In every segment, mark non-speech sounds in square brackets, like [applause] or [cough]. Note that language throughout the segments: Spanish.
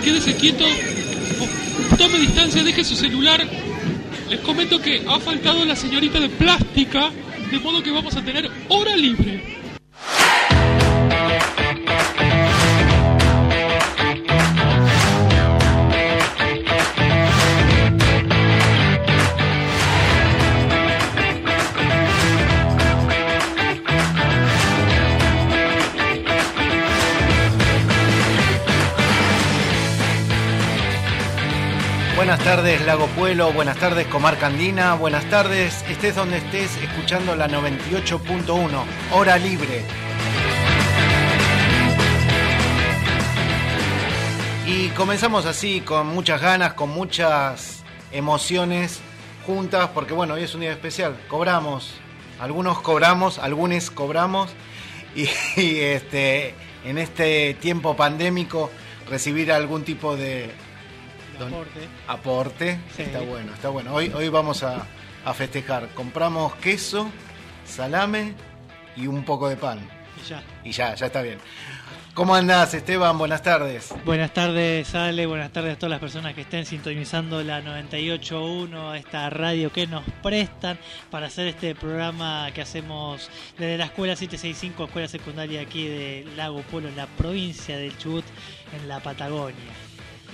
quédese quieto, tome distancia, deje su celular. Les comento que ha faltado la señorita de plástica, de modo que vamos a tener hora libre. Tardes Lago Pueblo, buenas tardes Comarca Andina, buenas tardes, estés donde estés escuchando la 98.1, hora libre. Y comenzamos así, con muchas ganas, con muchas emociones juntas, porque bueno, hoy es un día especial, cobramos, algunos cobramos, algunos cobramos, y, y este, en este tiempo pandémico recibir algún tipo de Aporte. Aporte. Sí. Está bueno, está bueno. Hoy, hoy vamos a, a festejar. Compramos queso, salame y un poco de pan. Y ya. Y ya, ya está bien. ¿Cómo andás, Esteban? Buenas tardes. Buenas tardes, Ale. Buenas tardes a todas las personas que estén sintonizando la 98.1, esta radio que nos prestan para hacer este programa que hacemos desde la Escuela 765, Escuela Secundaria aquí de Lago Pueblo, en la provincia del Chubut, en la Patagonia.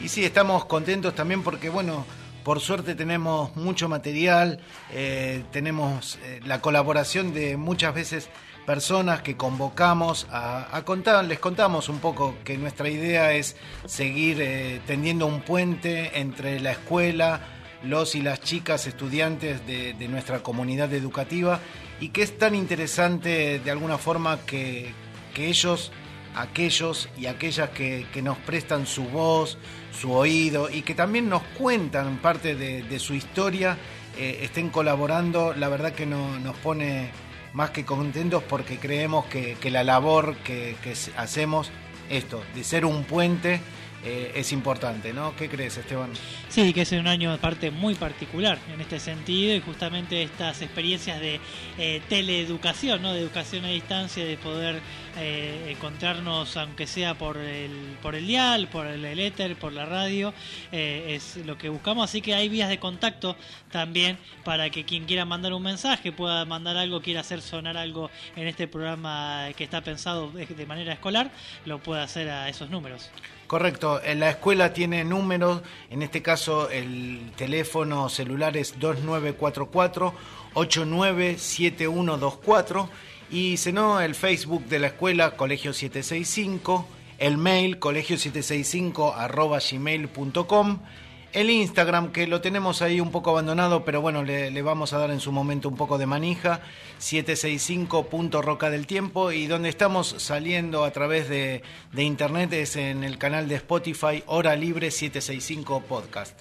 Y sí, estamos contentos también porque, bueno, por suerte tenemos mucho material, eh, tenemos eh, la colaboración de muchas veces personas que convocamos a, a, contar, les contamos un poco que nuestra idea es seguir eh, tendiendo un puente entre la escuela, los y las chicas estudiantes de, de nuestra comunidad educativa y que es tan interesante de alguna forma que, que ellos aquellos y aquellas que, que, nos prestan su voz, su oído y que también nos cuentan parte de, su historia, eh, estén colaborando, la verdad que no, nos pone más que contentos porque creemos que, la labor que, que, hacemos, esto, de ser un puente, eh, es importante, ¿no? ¿Qué crees, Esteban? Sí, que es un año aparte muy particular en este sentido y justamente estas experiencias de eh, teleeducación, ¿no? De educación a distancia, de poder eh, encontrarnos, aunque sea por el, por el dial, por el, éter, por la radio, eh, es lo que buscamos. Así que hay vías de contacto también para que quien quiera mandar un mensaje pueda mandar algo, quiera hacer sonar algo en este programa que está pensado de manera escolar, lo pueda hacer a esos números. Correcto, en la escuela tiene números, en este caso el teléfono celular es 2944 897124 y si no el Facebook de la escuela Colegio 765, el mail colegio765 arroba gmail.com, el Instagram que lo tenemos ahí un poco abandonado, pero bueno, le, vamos a dar en su momento un poco de manija, 765.roca del tiempo y donde estamos saliendo a través de, de internet es en el canal de Spotify Hora Libre 765 Podcast.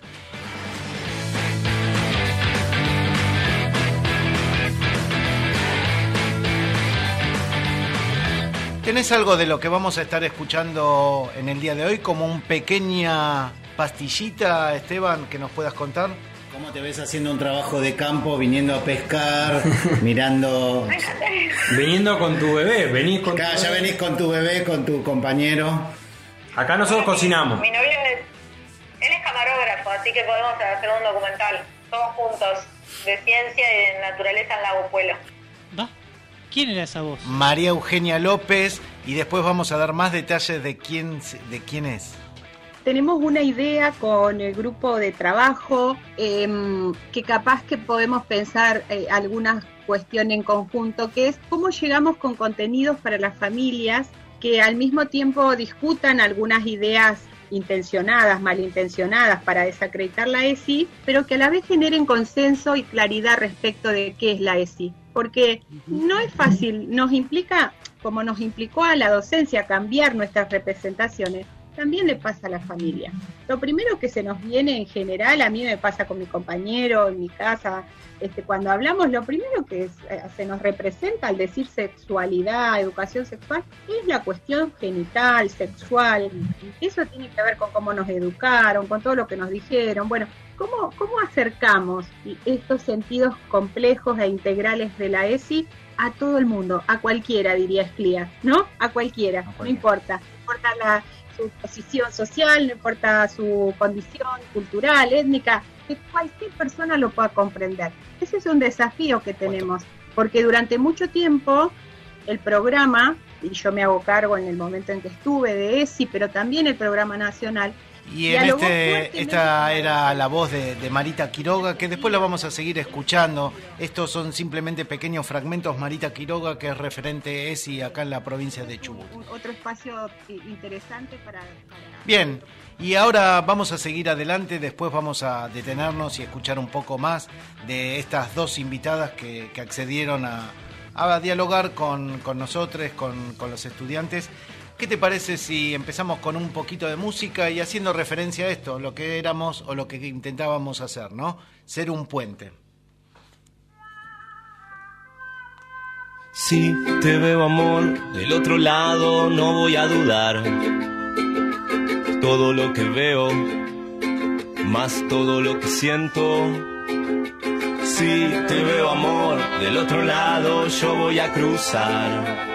¿Tenés algo de lo que vamos a estar escuchando en el día de hoy como un pequeña pastillita, Esteban, que nos puedas contar? ¿Cómo te ves haciendo un trabajo de campo, viniendo a pescar, [laughs] mirando... Viniendo con tu bebé, venís con Acá tu ya bebé. venís con tu bebé, con tu compañero. Acá nosotros cocinamos. Mi novio es, él es camarógrafo, así que podemos hacer un documental, todos juntos, de ciencia y de naturaleza en Lago Pueblo. ¿Va? ¿Quién era esa voz? María Eugenia López y después vamos a dar más detalles de quién, de quién es. tenemos una idea con el grupo de trabajo eh, que capaz que podemos pensar eh, algunas cuestiones en conjunto, que es cómo llegamos con contenidos para las familias que al mismo tiempo discutan algunas ideas intencionadas, malintencionadas para desacreditar la ESI, pero que a la vez generen consenso y claridad respecto de qué es la ESI. Porque no es fácil, nos implica, como nos implicó a la docencia, cambiar nuestras representaciones, también le pasa a la familia. Lo primero que se nos viene en general, a mí me pasa con mi compañero, en mi casa, este, cuando hablamos, lo primero que eh, se nos representa al decir sexualidad, educación sexual, es la cuestión genital, sexual. Eso tiene que ver con cómo nos educaron, con todo lo que nos dijeron. Bueno, ¿cómo, cómo acercamos estos sentidos complejos e integrales de la ESI a todo el mundo, a cualquiera, diría Esclía, ¿no? A cualquiera, no importa. No importa la su posición social, no importa su condición cultural, étnica, que cualquier persona lo pueda comprender. Ese es un desafío que tenemos, porque durante mucho tiempo el programa, y yo me hago cargo en el momento en que estuve de ESI, pero también el programa nacional, y en este, esta era la voz de, Marita Quiroga, que después la vamos a seguir escuchando. Estos son simplemente pequeños fragmentos. Marita Quiroga, que es referente ESI acá en la provincia de Chubut. Otro espacio interesante para, Bien, y ahora vamos a seguir adelante. Después vamos a detenernos y escuchar un poco más de estas dos invitadas que, accedieron a, dialogar con, nosotros, con, con los estudiantes. ¿Qué te parece si empezamos con un poquito de música y haciendo referencia a esto, lo que éramos o lo que intentábamos hacer, ¿no? Ser un puente. Si te veo amor del otro lado, no voy a dudar. Todo lo que veo, más todo lo que siento. Si te veo amor del otro lado, yo voy a cruzar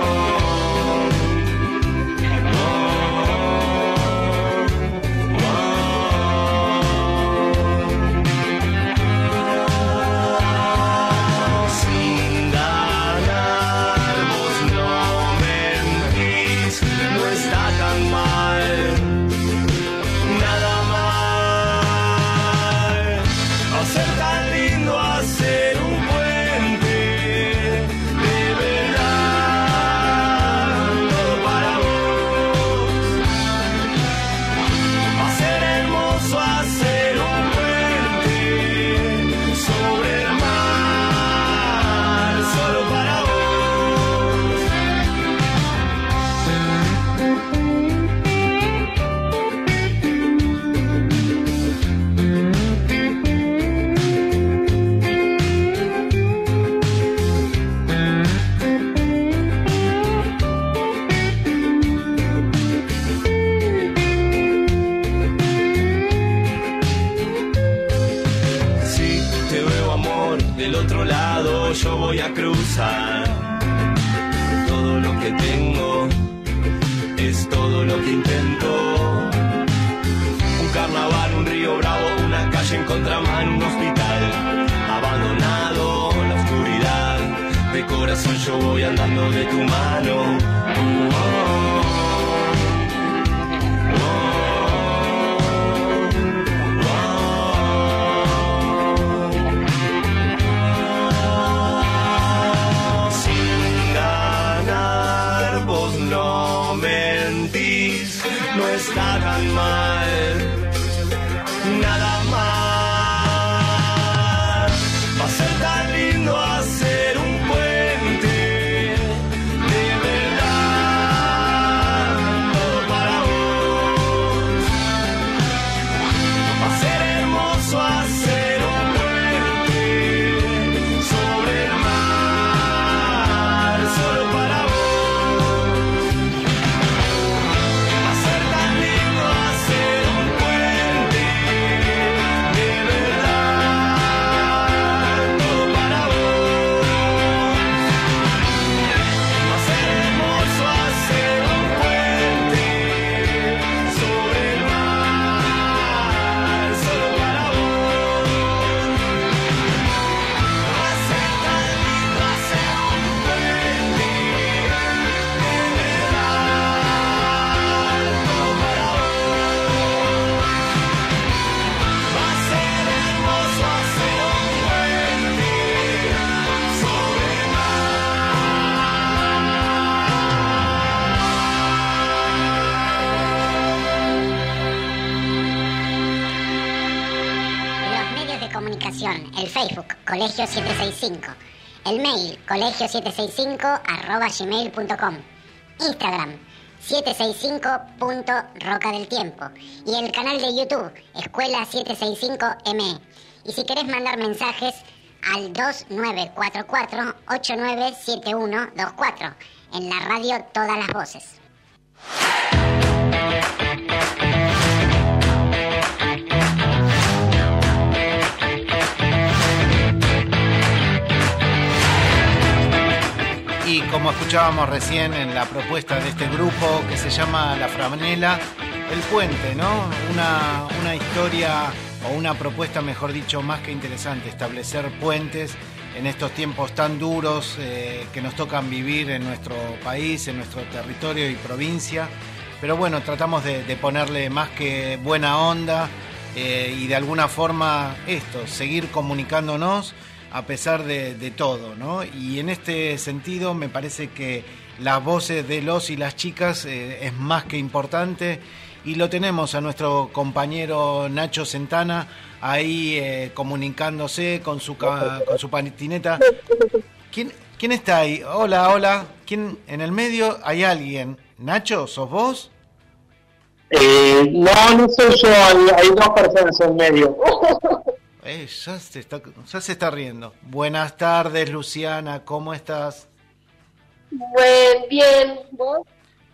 corazón yo voy andando de tu mano. El mail, colegio765 arroba gmail.com, Instagram, 765.roca del tiempo y el canal de YouTube, Escuela 765M. Y si querés mandar mensajes al 2944-897124 en la radio Todas las Voces. Como escuchábamos recién en la propuesta de este grupo que se llama La Franela, el puente, ¿no? Una, una historia o una propuesta, mejor dicho, más que interesante, establecer puentes en estos tiempos tan duros eh, que nos tocan vivir en nuestro país, en nuestro territorio y provincia. Pero bueno, tratamos de, de ponerle más que buena onda eh, y de alguna forma esto, seguir comunicándonos a pesar de, de todo, ¿no? Y en este sentido me parece que las voces de los y las chicas eh, es más que importante y lo tenemos a nuestro compañero Nacho Centana ahí eh, comunicándose con su ca- con su patineta. ¿Quién, ¿Quién está ahí? Hola, hola. ¿Quién en el medio hay alguien? Nacho, ¿sos vos? Eh, no, no soy yo, hay, hay dos personas en medio. [laughs] Eh, ya, se está, ya se está riendo. Buenas tardes, Luciana, ¿cómo estás? Buen, bien, ¿vos?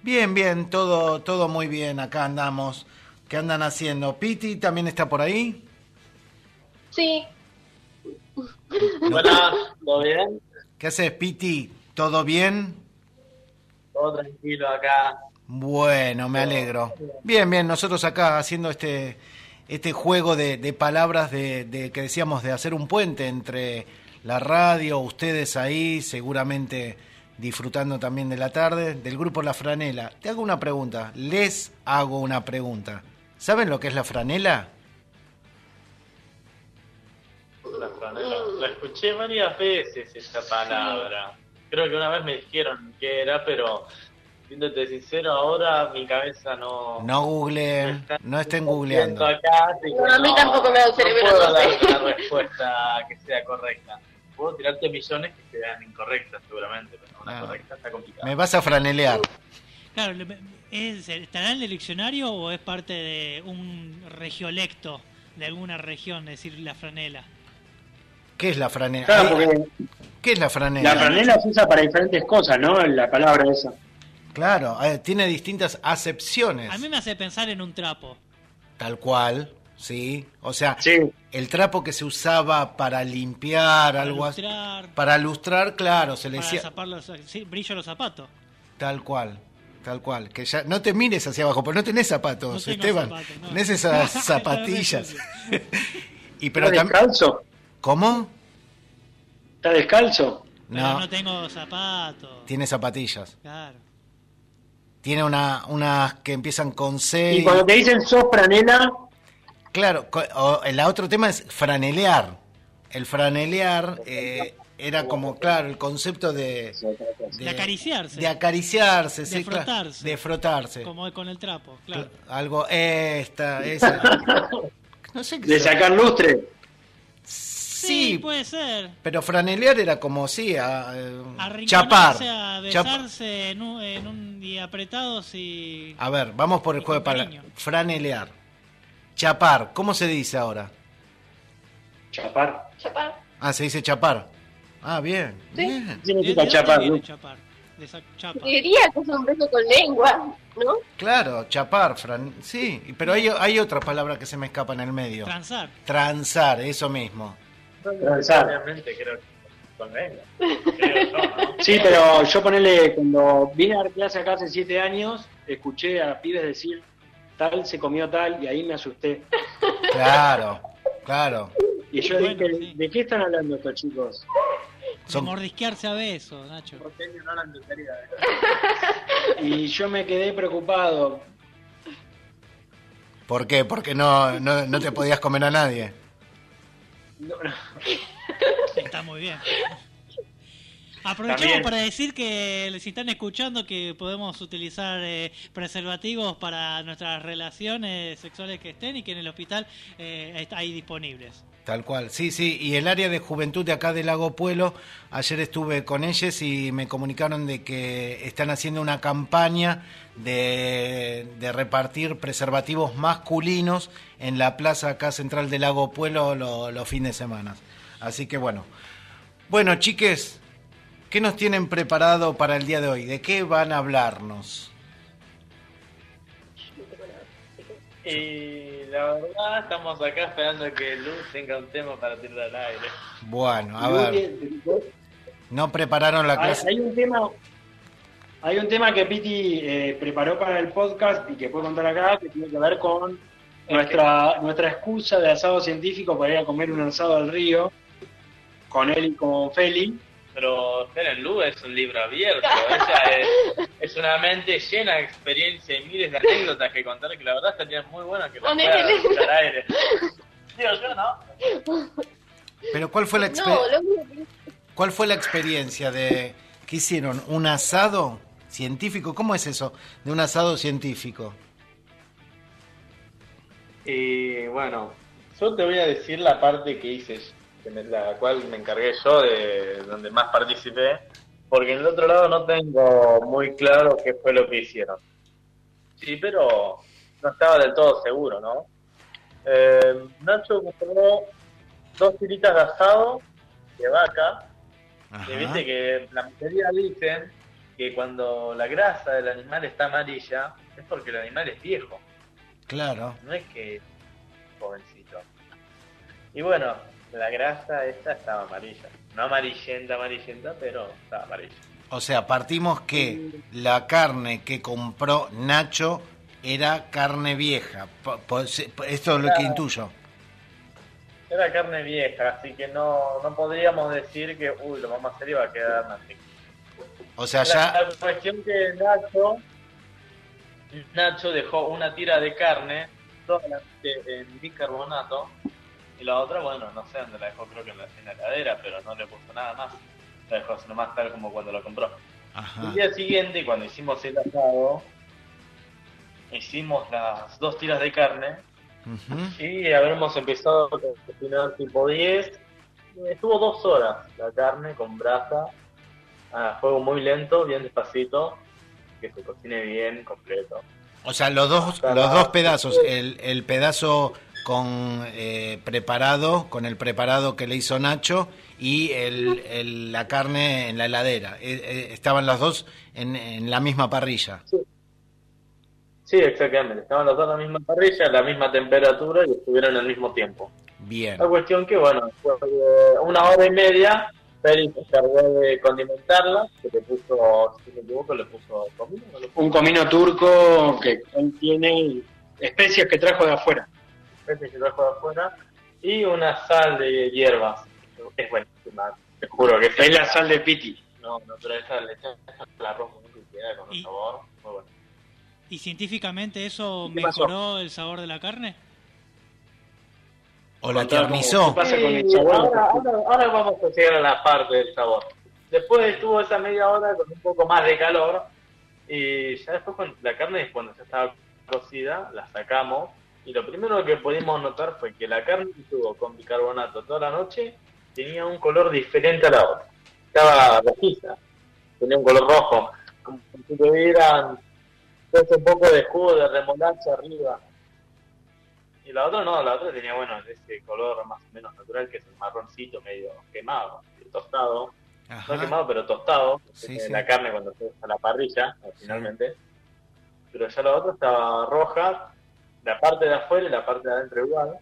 Bien, bien, todo, todo muy bien, acá andamos. ¿Qué andan haciendo? ¿Piti también está por ahí? Sí, Hola, ¿todo bien? ¿Qué haces, Piti? ¿Todo bien? Todo tranquilo acá. Bueno, me alegro. Bien, bien, nosotros acá haciendo este, este juego de, palabras de, de que decíamos de hacer un puente entre la radio, ustedes ahí, seguramente disfrutando también de la tarde, del grupo La Franela. Te hago una pregunta, les hago una pregunta. ¿Saben lo que es la franela? La franela. La escuché varias veces esa palabra. Creo que una vez me dijeron qué era, pero siéndote sincero, ahora mi cabeza no. No googleen, no estén googleando. acá, así que No, a mí tampoco me da el cerebro, No puedo no sé. dar una respuesta que sea correcta. Puedo tirarte millones que sean incorrectas, seguramente, pero una Ah. correcta está complicada. Me vas a franelear. Claro, ¿es, ¿estará en el diccionario o es parte de un regiolecto de alguna región, es decir, la franela? ¿Qué es la franela? Claro, porque ¿Qué es la franela? la franela se usa para diferentes cosas, ¿no? La palabra esa. Claro, eh, tiene distintas acepciones. A mí me hace pensar en un trapo. Tal cual, sí. O sea, Sí, el trapo que se usaba para limpiar, algo así. Para lustrar, claro, se le para decía. zapar los sí, brillo los zapatos. Tal cual, tal cual. Que ya no te mires hacia abajo, pero no tenés zapatos, No tengo Esteban. zapatos, no. Tenés esas [laughs] zapatillas. [laughs] y pero ¿Está descalzo? ¿Cómo? ¿Está descalzo? Pero No, no tengo zapatos. tiene zapatillas. Claro. Tiene una, unas que empiezan con C. Y cuando te dicen sos franela, Claro, o- el otro tema es franelear. El franelear eh, era como, claro, el concepto de... De acariciarse. De acariciarse, De sí, claro, frotarse. de frotarse. Como con el trapo, claro. Algo, esta, esa. [laughs] No sé qué de sacar lustre. Sí, Sí, puede ser. pero franelear era como, sí, a, eh, chapar. a Chap- besarse en un, en un y apretados y... A ver, vamos por el juego de palabras. Franelear. Chapar, ¿cómo se dice ahora? Chapar. chapar. Ah, se dice chapar. Ah, bien, Sí. bien. ¿Qué ¿De, significa de dónde chapar? Lu? chapar? De esa chapa. Diría que es un beso con lengua, ¿no? Claro, chapar, Fran. Sí, pero hay, hay otra palabra que se me escapa en el medio. Transar. Transar, eso mismo. Obviamente creo que. [laughs] Sí, pero yo ponele, cuando vine a dar clase acá hace siete años, escuché a pibes decir tal se comió tal y ahí me asusté. [laughs] Claro, claro. Y yo Bueno, dije, sí. ¿de qué están hablando estos chicos? De Son- mordisquearse a besos, Nacho. Entendería. [laughs] Y yo me quedé preocupado. ¿Por qué? Porque no, no, no te podías comer a nadie. No, no. Está muy bien. Aprovechamos También. para decir que les están escuchando que podemos utilizar eh, preservativos para nuestras relaciones sexuales que estén y que en el hospital eh, hay disponibles. Tal cual, sí, sí, y el área de juventud de acá del Lago Pueblo, ayer estuve con ellos y me comunicaron de que están haciendo una campaña de, de repartir preservativos masculinos en la plaza acá central del Lago Pueblo lo- los fines de semana. Así que bueno. Bueno, chiques, ¿qué nos tienen preparado para el día de hoy? ¿De qué van a hablarnos? Y la verdad, estamos acá esperando que Luz tenga un tema para tirar al aire. Bueno, a ver, no prepararon la clase. hay un tema, hay un tema que Piti eh, preparó para el podcast y que puedo contar acá que tiene que ver con nuestra nuestra excusa de asado científico para ir a comer un asado al río con él y con Feli. Pero Helen Lu es un libro abierto. Ella es, es una mente llena de experiencia y miles de anécdotas que contar que la verdad estaría muy bueno que las pueda al aire. Digo yo, ¿no? Pero ¿cuál fue la No, experiencia? que- ¿Cuál fue la experiencia de qué hicieron? ¿Un asado científico? ¿Cómo es eso de un asado científico? Y bueno, yo te voy a decir la parte que hice, que me- la cual me encargué yo, de donde más participé, porque en el otro lado no tengo muy claro qué fue lo que hicieron. Sí, pero no estaba del todo seguro, ¿no? Eh, Nacho compró dos tiritas de asado de vaca, y viste que la mayoría dicen que cuando la grasa del animal está amarilla es porque el animal es viejo Claro. no es que jovencito. Y bueno, la grasa esta estaba amarilla. No amarillenta, amarillenta, pero estaba amarilla. O sea, partimos que la carne que compró Nacho era carne vieja. Esto es lo que intuyo. Era carne vieja, así que no, no podríamos decir que, uy, lo vamos a hacer y va a quedar así. O sea, La, ya... la cuestión que Nacho, Nacho dejó una tira de carne solamente en bicarbonato y la otra, bueno, no sé dónde la dejó, creo que en la, en la heladera, pero no le puso nada más. La dejó así nomás tal como cuando lo compró. El día siguiente, cuando hicimos el asado, hicimos las dos tiras de carne y habremos empezado a cocinar tipo 10. Estuvo dos horas la carne con brasa, a fuego muy lento, bien despacito, que se cocine bien, completo. O sea, los dos, los dos pedazos, el, el pedazo con eh, preparado, con el preparado que le hizo Nacho y el, el- la carne en la heladera. Eh, eh, estaban las dos en, en la misma parrilla. Sí, exactamente. Estaban los dos en la misma parrilla, a la misma temperatura y estuvieron al mismo tiempo. Bien. La cuestión que, bueno, después de una hora y media, Félix se encargó de condimentarla, que le puso, si no me equivoco, le puso comino. Un comino turco que contiene especias que trajo de afuera. De afuera, y una sal de hierbas. Es buenísima, te juro que Es la sal de Piti. No, no, pero esa le echas al arroz muy queda con un sabor muy bueno. ¿Y científicamente eso mejoró el sabor de la carne? O la Contá cómo- tiernizó. ¿Qué pasa con el Sí, sabor? ahora, ahora, ahora vamos a llegar a la parte del sabor. Después estuvo esa media hora con un poco más de calor y ya después con la carne cuando ya estaba cocida la sacamos y lo primero que pudimos notar fue que la carne que estuvo con bicarbonato toda la noche tenía un color diferente a la otra. Estaba rojiza, tenía un color rojo, como si tuvieran un poco de jugo de remolacha arriba. Y la otra no, la otra tenía, bueno, ese color más o menos natural que es el marroncito medio quemado, tostado. Ajá. No quemado, pero tostado. que Sí. La carne cuando se usa a la parrilla, finalmente. Pero ya la otra estaba roja, la parte de afuera y la parte de adentro igual.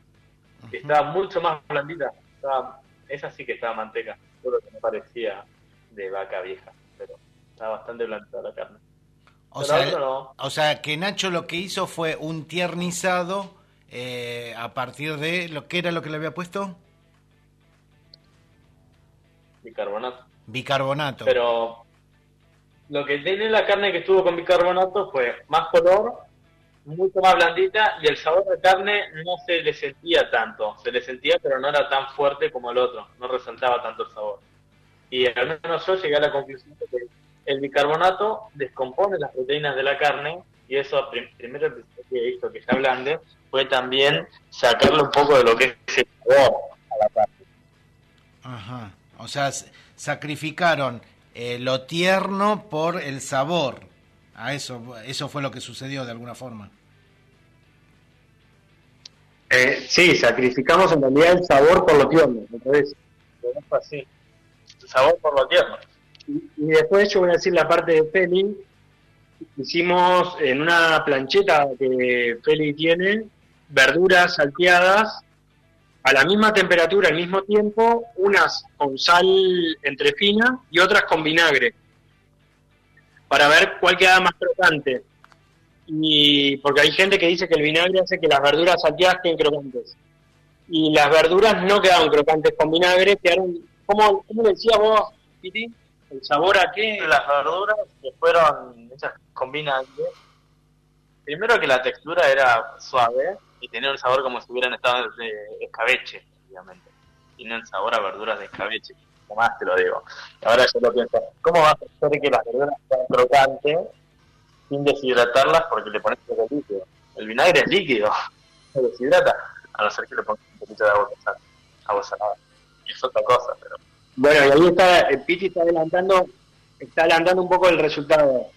Que estaba mucho más blandita. Estaba, esa sí que estaba manteca. Solo que no parecía de vaca vieja. Pero estaba bastante blandita la carne. O Pero sea, no. o sea, que Nacho lo que hizo fue un tiernizado eh, a partir de lo que era lo que le había puesto Bicarbonato. bicarbonato. Pero lo que tiene la carne que estuvo con bicarbonato fue más color, mucho más blandita y el sabor de carne no se le sentía tanto. Se le sentía, pero no era tan fuerte como el otro. No resaltaba tanto el sabor. Y al menos yo llegué a la conclusión de que el bicarbonato descompone las proteínas de la carne y eso prim- primero que hizo que se ablande fue también sacarle un poco de lo que es el sabor a Ajá. O sea, sacrificaron eh, lo tierno por el sabor. A eso, eso fue lo que sucedió de alguna forma. Eh, sí, sacrificamos en realidad el sabor por lo tierno. Entonces, así. El sabor por lo tierno. y, y después yo voy a decir la parte de Feli. Hicimos en una plancheta que Feli tiene verduras salteadas a la misma temperatura, al mismo tiempo, unas con sal entre fina y otras con vinagre, para ver cuál queda más crocante. Y porque hay gente que dice que el vinagre hace que las verduras salteadas queden crocantes. Y las verduras no quedaron crocantes con vinagre, quedaron, ¿cómo, cómo decías vos, Piti? ¿El sabor a qué? Las verduras que fueron hechas con vinagre. Primero que la textura era suave y tenía un sabor como si hubieran estado de escabeche, obviamente. Tiene un sabor a verduras de escabeche, más te lo digo. Ahora yo lo pienso, ¿cómo vas a hacer que las verduras sean crocantes sin deshidratarlas porque le pones poco líquido? El vinagre es líquido, [laughs] se deshidrata, a no ser que le pongas un poquito de agua agua salada. Es otra cosa, pero Bueno, y ahí está, el Piti está adelantando, está adelantando un poco el resultado.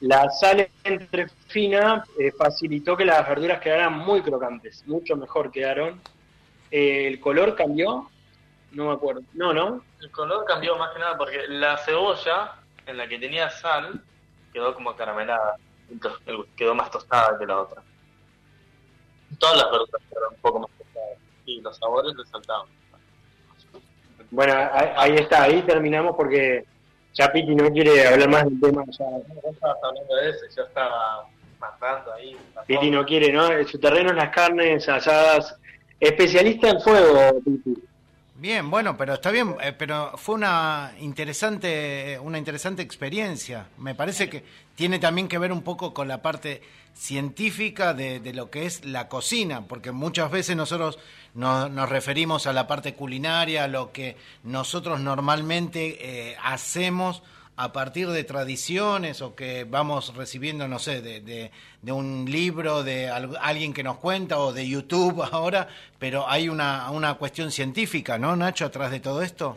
La sal entre fina eh, facilitó que las verduras quedaran muy crocantes, mucho mejor quedaron. Eh, el color cambió, no me acuerdo. No, ¿no? El color cambió más que nada porque la cebolla, en la que tenía sal, quedó como caramelada. Entonces, quedó más tostada que la otra. Todas las verduras quedaron un poco más tostadas. Y los sabores resaltaban. Bueno, ahí, ahí está, ahí terminamos porque ya Piti no quiere hablar más del tema. Ya, hablando de eso, y yo estaba matando ahí. Piti no quiere, ¿no? Su terreno es las carnes asadas. Especialista en fuego, Piti. Bien, bueno, pero está bien, eh, pero fue una interesante, una interesante experiencia. Me parece que tiene también que ver un poco con la parte científica de, lo que es la cocina, porque muchas veces nosotros no- nos referimos a la parte culinaria, a lo que nosotros normalmente eh, hacemos a partir de tradiciones o que vamos recibiendo, no sé, de, de- un libro, de al- alguien que nos cuenta o de YouTube [laughs] ahora, pero hay una, una cuestión científica, ¿no, Nacho, atrás de todo esto?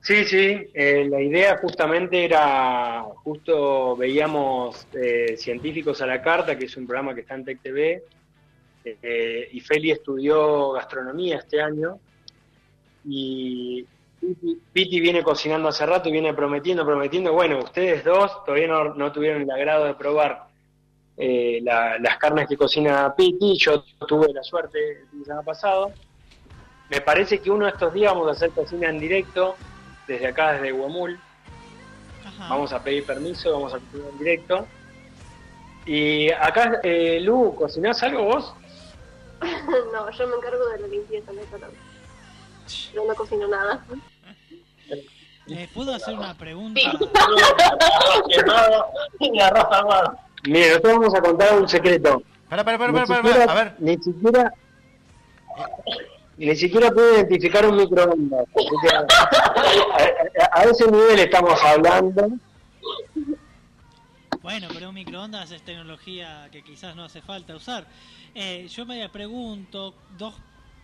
Sí, sí, eh, la idea justamente era, justo veíamos eh, Científicos a la Carta, que es un programa que está en Tech TV, eh, y Feli estudió gastronomía este año, y Piti, Piti viene cocinando hace rato y viene prometiendo, prometiendo, bueno, ustedes dos todavía no, no tuvieron el agrado de probar eh, la- las carnes que cocina Piti, yo tuve la suerte el fin de semana pasado, me parece que uno de estos días vamos a hacer cocina en directo, desde acá, desde Huemul. Vamos a pedir permiso, vamos a cocinar en directo. Y acá, eh, Lu, ¿cocinás algo vos? [laughs] no, yo me encargo de la limpieza. Yo no cocino nada. Eh, ¿Puedo hacer una pregunta? Mire, nosotros vamos a contar un secreto. Para, para, para, Ni para, para, siquiera- a ver. Ni siquiera, ni siquiera puedo identificar un microondas. A ese nivel estamos hablando. Bueno, pero un microondas es tecnología que quizás no hace falta usar. Eh, yo me pregunto, dos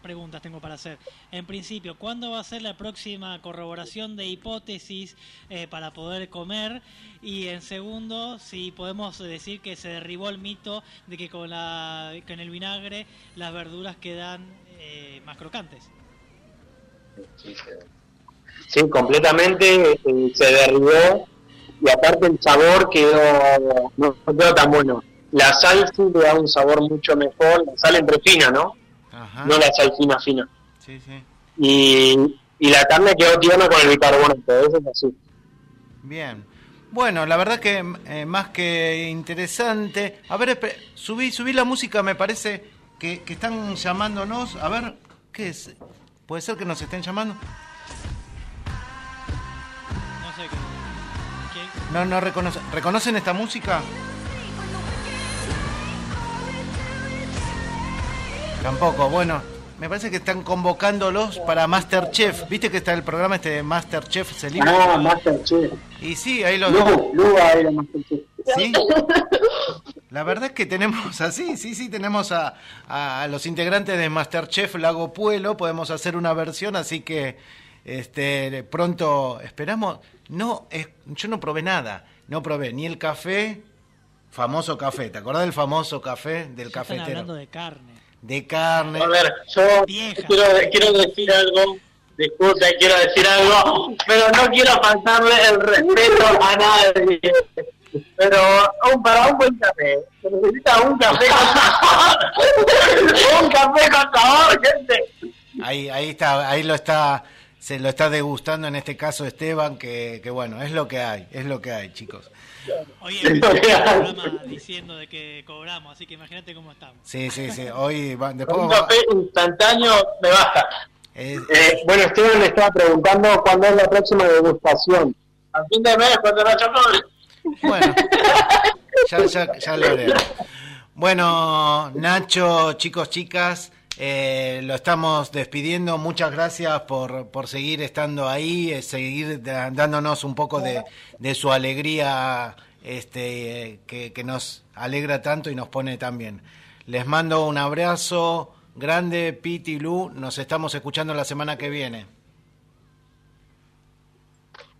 preguntas tengo para hacer. En principio, ¿cuándo va a ser la próxima corroboración de hipótesis eh, para poder comer? Y en segundo, si podemos decir que se derribó el mito de que con, la, con el vinagre las verduras quedan eh, más crocantes. Sí, completamente eh, se derribó y aparte el sabor quedó no, quedó tan bueno. La sal sí le da un sabor mucho mejor, la sal entre fina, ¿no? Ajá. No la sal fina fina. Sí, sí. Y, y la carne quedó tierna con el bicarbonato, eso es así. Bien. Bueno, la verdad que eh, más que interesante. A ver, subí, subí la música, me parece que, que están llamándonos. A ver, ¿qué es? ¿Puede ser que nos estén llamando? No sé qué. qué- No, no reconocen. ¿Reconocen esta música? Tampoco, bueno. Me parece que están convocándolos para Masterchef. ¿Viste que está el programa este de Masterchef Celina? Ah, Masterchef. Y sí, ahí los... Lu, Lu va a ir a Masterchef. ¿Sí? La verdad es que tenemos así, sí, sí, tenemos a, a los integrantes de Masterchef Lago Puelo, podemos hacer una versión, así que este pronto esperamos. No, es, yo no probé nada, no probé ni el café, famoso café, ¿te acordás del famoso café del Ya están cafetero? hablando de carne. De carne. A ver, yo quiero, quiero decir algo, disculpe, quiero decir algo, pero no quiero faltarle el respeto a nadie. Pero un, para un buen café, se necesita un café con sabor. [laughs] un café con sabor, gente. Ahí, ahí está, ahí lo está, se lo está degustando en este caso Esteban, que, que bueno, es lo que hay, es lo que hay, chicos. Hoy empezó el [laughs] programa diciendo de que cobramos, así que imagínate cómo estamos. Sí, sí, sí. Hoy va- después Un va- café instantáneo me basta. eh, Eh, bueno, Esteban le estaba preguntando cuándo es la próxima degustación. A fin de mes, cuando no cobre. Bueno, [laughs] ya, ya, ya lo haremos. Bueno, Nacho, chicos, chicas, eh, lo estamos despidiendo. Muchas gracias por, por seguir estando ahí, eh, seguir dándonos un poco de, de su alegría este, eh, que, que nos alegra tanto y nos pone tan bien. Les mando un abrazo grande, Piti, Lu. Nos estamos escuchando la semana que viene.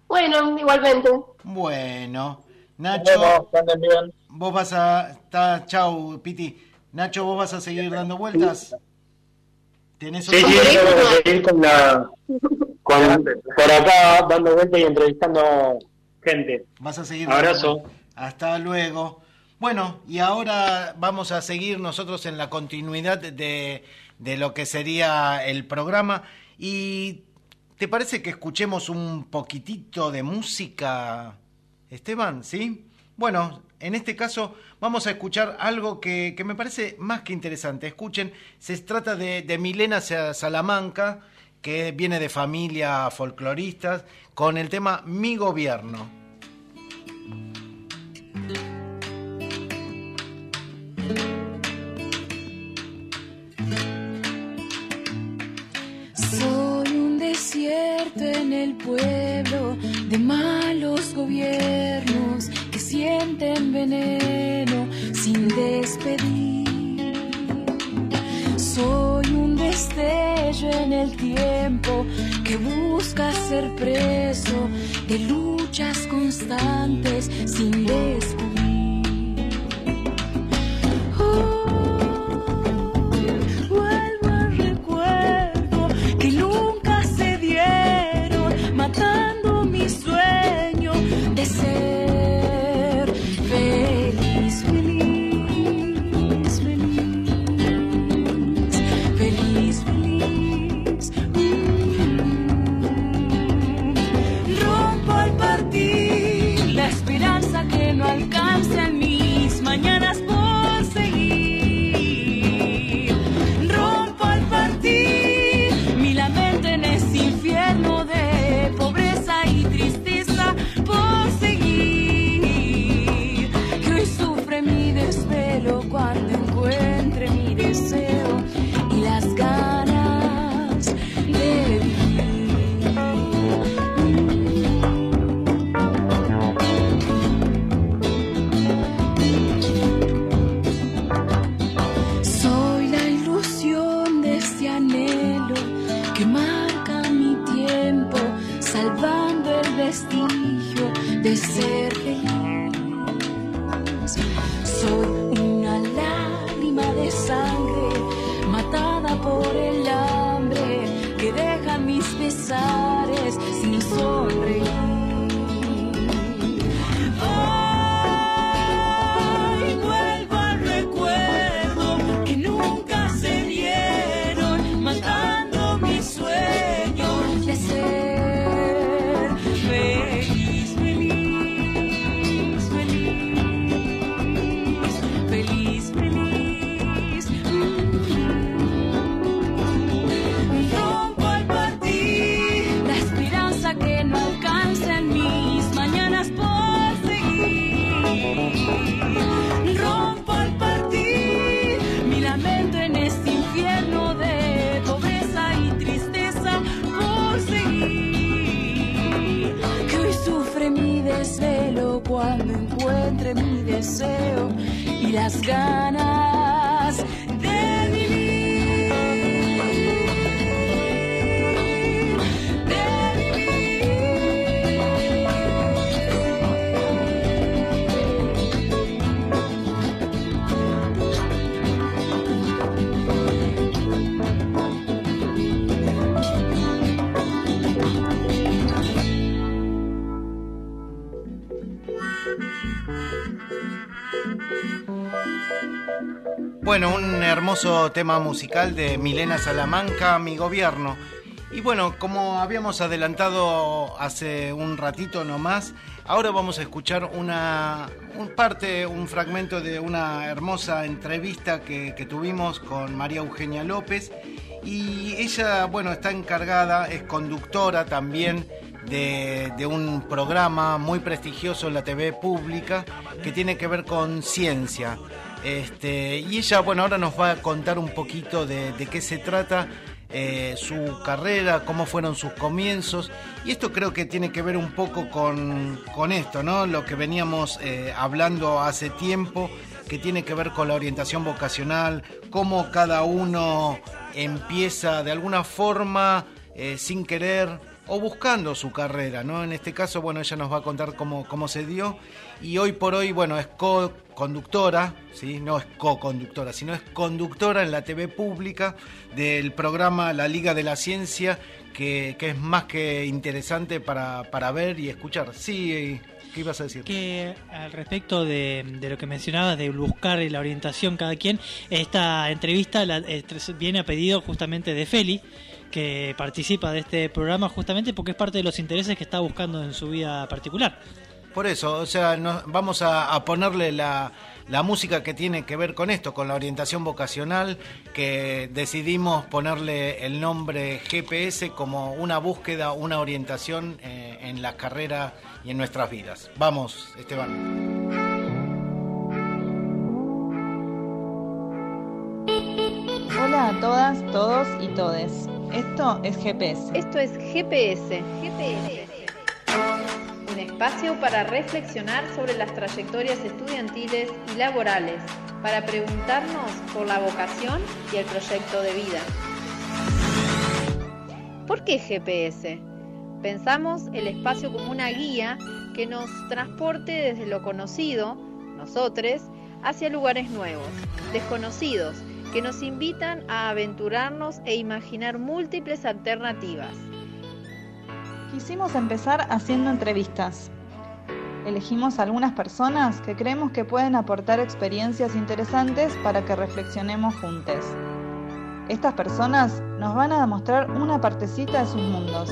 Bueno, igualmente. Bueno, Nacho. Vos vas a. Está, chau, Piti. Nacho, vos vas a seguir dando vueltas. ¿Tenés Sí, otro- sí, a seguir con la, con, por acá dando vueltas y entrevistando gente. Vas a seguir. Abrazo. Hasta luego. Bueno, y ahora vamos a seguir nosotros en la continuidad de, de lo que sería el programa. ¿Y te parece que escuchemos un poquitito de música, Esteban? ¿Sí? Bueno, en este caso vamos a escuchar algo que, que me parece más que interesante. Escuchen, se trata de, de Milena Sa- Salamanca, que viene de familia folcloristas, con el tema Mi Gobierno. Soy un desierto en el pueblo de malos gobiernos sienten veneno sin despedir. Soy un destello en el tiempo que busca ser preso de luchas constantes sin descubrir. Vuelvo hermoso tema musical de Milena Salamanca, Mi Gobierno. Y bueno, como habíamos adelantado hace un ratito nomás, ahora vamos a escuchar una un parte, un fragmento de una hermosa entrevista que, tuvimos con María Eugenia López. Y ella, bueno, está encargada, es conductora también de un programa muy prestigioso en la TV pública que tiene que ver con ciencia. Este, y ella, bueno, ahora nos va a contar un poquito de, qué se trata eh, su carrera, cómo fueron sus comienzos. Y esto creo que tiene que ver un poco con, con esto, ¿no? Lo que veníamos eh, hablando hace tiempo, que tiene que ver con la orientación vocacional, cómo cada uno empieza de alguna forma, eh, sin querer, o buscando su carrera, ¿no? En este caso, bueno, ella nos va a contar cómo, cómo se dio y hoy por hoy, bueno, es co-conductora, ¿sí? No es co-conductora, sino es conductora en la TV pública del programa La Liga de la Ciencia, que, que es más que interesante para, para ver y escuchar. Sí, ¿qué ibas a decir? Que al respecto de, de lo que mencionabas, de buscar la orientación cada quien, esta entrevista la- eh, viene a pedido justamente de Feli, que participa de este programa justamente porque es parte de los intereses que está buscando en su vida particular. Por eso, o sea, nos- vamos a, a ponerle la, la música que tiene que ver con esto, con la orientación vocacional, que decidimos ponerle el nombre GPS como una búsqueda, una orientación eh, en la carrera y en nuestras vidas. Vamos, Esteban. Hola a todas, todos y todes. Esto es GPS. Esto es GPS. GPS. Espacio para reflexionar sobre las trayectorias estudiantiles y laborales, para preguntarnos por la vocación y el proyecto de vida. ¿Por qué GPS? Pensamos el espacio como una guía que nos transporte desde lo conocido, nosotros, hacia lugares nuevos, desconocidos, que nos invitan a aventurarnos e imaginar múltiples alternativas. Quisimos empezar haciendo entrevistas. Elegimos algunas personas que creemos que pueden aportar experiencias interesantes para que reflexionemos juntos. Estas personas nos van a mostrar una partecita de sus mundos.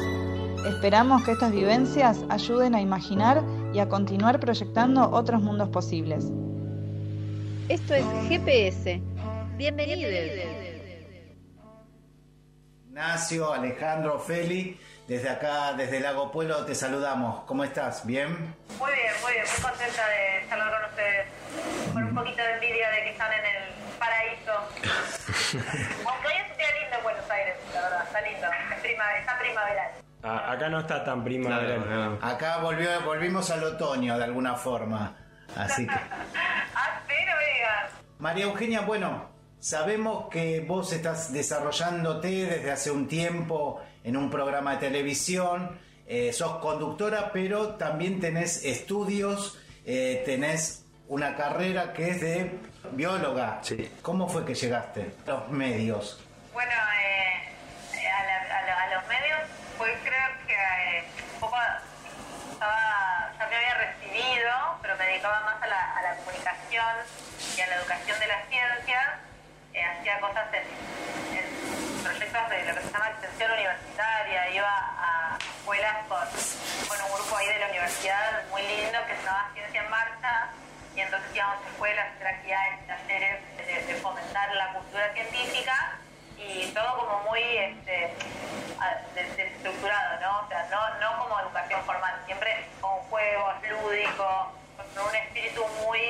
Esperamos que estas vivencias ayuden a imaginar y a continuar proyectando otros mundos posibles. Esto es GPS. Bienvenidos. Ignacio, Alejandro, Feli, desde acá, desde Lago Pueblo, te saludamos. ¿Cómo estás? ¿Bien? Muy bien, muy bien, muy contenta de estar con ustedes. Con un poquito de envidia de que están en el paraíso. [laughs] Aunque hoy es un día lindo en Buenos Aires, la verdad, está lindo. Es prima- está primaveral. A- acá no está tan primaveral. Acá volvió, volvimos al otoño de alguna forma. Así que. [laughs] Ah, pero oiga. María Eugenia, bueno, sabemos que vos estás desarrollándote desde hace un tiempo en un programa de televisión, eh, sos conductora, pero también tenés estudios, eh, tenés una carrera que es de bióloga. ¿Cómo fue que llegaste a los medios? Bueno, eh, eh, a, la- a la- a los medios, pues creo que eh, un poco estaba, ya me había recibido, pero me dedicaba más a la, a la comunicación y a la educación de las ciencias. Eh, hacía cosas en, en proyectos de lo que se llama extensión universitaria, iba a escuelas con, un grupo ahí de la universidad muy lindo que se llamaba Ciencia en Marcha, y entonces íbamos a escuelas, hacer actividades, talleres de, de fomentar la cultura científica y todo como muy este, desestructurado, ¿no? O sea, no, no como educación formal, siempre con juegos lúdicos, con un espíritu muy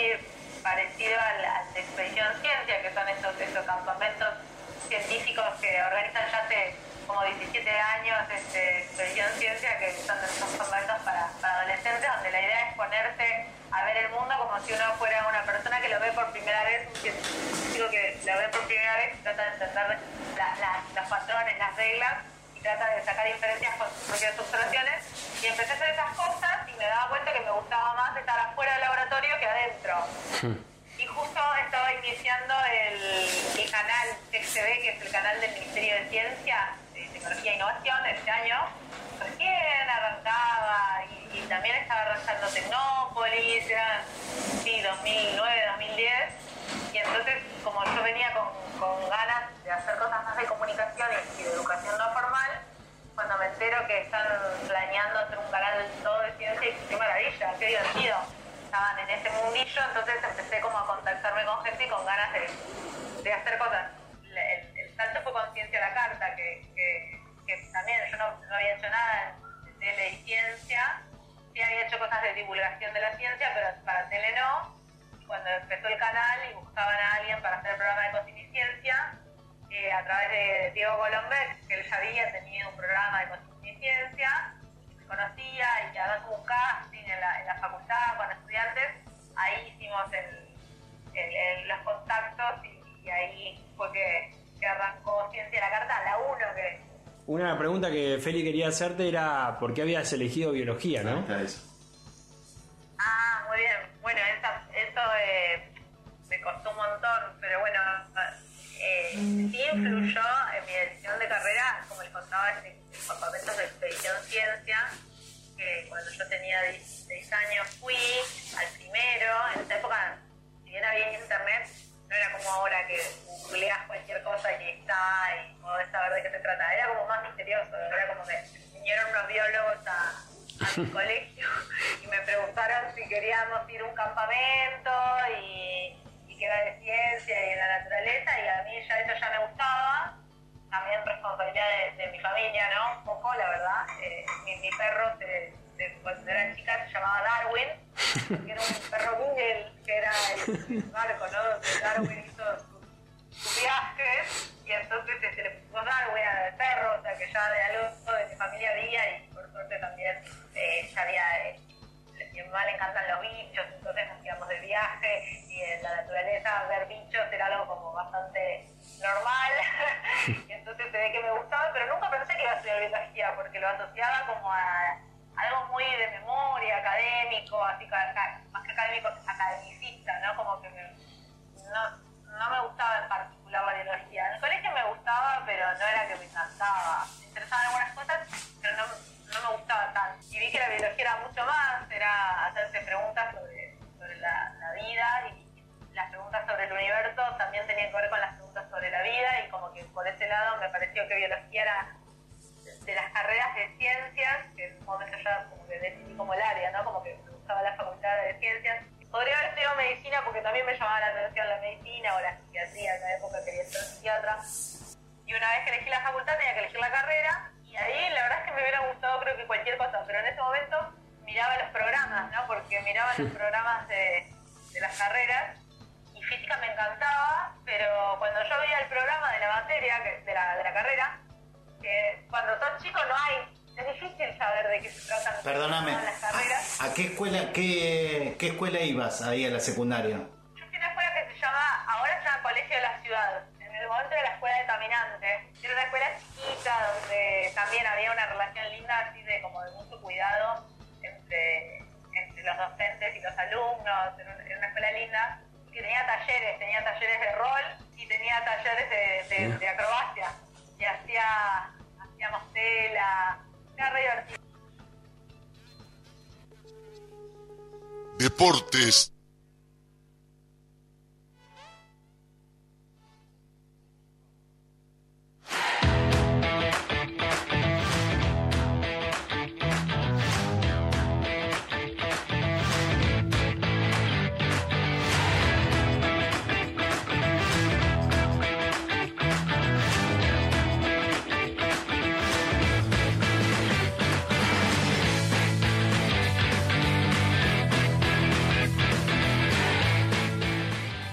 parecido al, al de Expedición Ciencia, que son estos, estos campamentos científicos que organizan ya hace como 17 años este, Expedición Ciencia, que son estos campamentos para, para adolescentes, donde la idea es ponerse a ver el mundo como si uno fuera una persona que lo ve por primera vez, un científico que la ve por primera vez trata de entender la- la- los patrones, las reglas y trata de sacar inferencias con sus propias observaciones. Y empecé a hacer esas cosas y me daba cuenta que me gustaba más estar afuera del laboratorio que adentro. Y justo estaba iniciando el, el canal XTV, que es el canal del Ministerio de Ciencia, Tecnología e Innovación, este año. Recién arrancaba y, también estaba arrancando Tecnópolis, sí, 2009, 2010. Y entonces, como yo venía con, con ganas de hacer cosas más de comunicación y, y de educación no formal, cuando me entero que están planeando hacer un canal todo de ciencia, qué maravilla, qué divertido. Estaban en ese mundillo, entonces empecé como a contactarme con gente con ganas de, de hacer cosas. El, el- salto fue con Ciencia a la Carta, que, que, también yo no, había hecho nada en tele y ciencia, sí había hecho cosas de divulgación de la ciencia, pero para tele no. Cuando empezó el canal y buscaban a alguien para hacer el programa de cocina y ciencia, eh, a través de Diego Golombek, que él ya había tenido un programa de cocina y ciencia, me conocía y además hubo un casting en la, en la facultad con estudiantes, ahí hicimos el, el- el- los contactos y, y ahí fue que, que arrancó Ciencia a la Carta, la 1 que Una pregunta que Feli quería hacerte era por qué habías elegido biología, ¿no? Ah, muy bien. Bueno, esa- eso eh, me costó un montón, pero bueno, eh, sí influyó en mi decisión de carrera, como les contaba, este, el campamento de expedición ciencia, que cuando yo tenía 16 años fui al primero, en esa época, si bien había internet, no era como ahora que googleas cualquier cosa y está y podés saber de qué se trata, era como más misterioso, era como que vinieron unos biólogos a, a mi [laughs] colegio y me preguntaron si queríamos ir a un campamento y, y que era de ciencia y de la naturaleza y a mí ya eso ya me gustaba también responsabilidad de, de mi familia, ¿no? Un poco, la verdad. Eh, mi, mi perro, se, se- cuando era chica, se llamaba Darwin, que era un perro Google, que era el barco, ¿no? Donde Darwin hizo sus, viajes, y entonces se le puso Darwin al perro, o sea que ya de algo de mi familia había, y por suerte también eh, ya había... eh, mi mamá le encantan los bichos, entonces nos íbamos de viaje y en la naturaleza ver bichos era algo como bastante normal. [laughs] y entonces se ve que me gustaba, pero nunca pensé que iba a estudiar biología porque lo asociaba como a algo muy de memoria, académico, así más que académico, academicista, ¿no? Como que me- no, no me gustaba en particular la biología. En el colegio me gustaba, pero no era que me encantaba. Me interesaban algunas cosas, pero no, no me gustaba tanto. Y vi que la biología era mucho más, era hacerse preguntas sobre, sobre la, la vida y las preguntas sobre el universo también tenían que ver con las preguntas sobre la vida y como que por ese lado me pareció que biología era de las carreras de ciencias, que en un momento ya como que decidí como el área, ¿no? Como que me gustaba la facultad de ciencias. Podría haber estudiado medicina porque también me llamaba la atención la medicina o la psiquiatría, en la época quería ser psiquiatra. Y una vez que elegí la facultad tenía que elegir la carrera y ahí la verdad es que me hubiera gustado creo que cualquier cosa, pero en ese momento miraba los programas, ¿no? Porque miraba los [laughs] programas de, de las carreras y física me encantaba, pero cuando yo veía el programa de la materia, de la, de la carrera, que cuando sos chico no hay, es difícil saber de qué se tratan Perdóname, las carreras. ¿a qué escuela, qué, qué escuela ibas ahí a la secundaria? Yo fui a una escuela que se llama, ahora se llama Colegio de la Ciudad. En el momento era la escuela de caminantes. Era una escuela chiquita donde también había una relación linda, así de como de mucho cuidado entre, entre los docentes y los alumnos. Era una, escuela linda que tenía talleres, tenía talleres de rol y tenía talleres de, de- de acrobacia. Y hacía, hacíamos tela, era re. Deportes.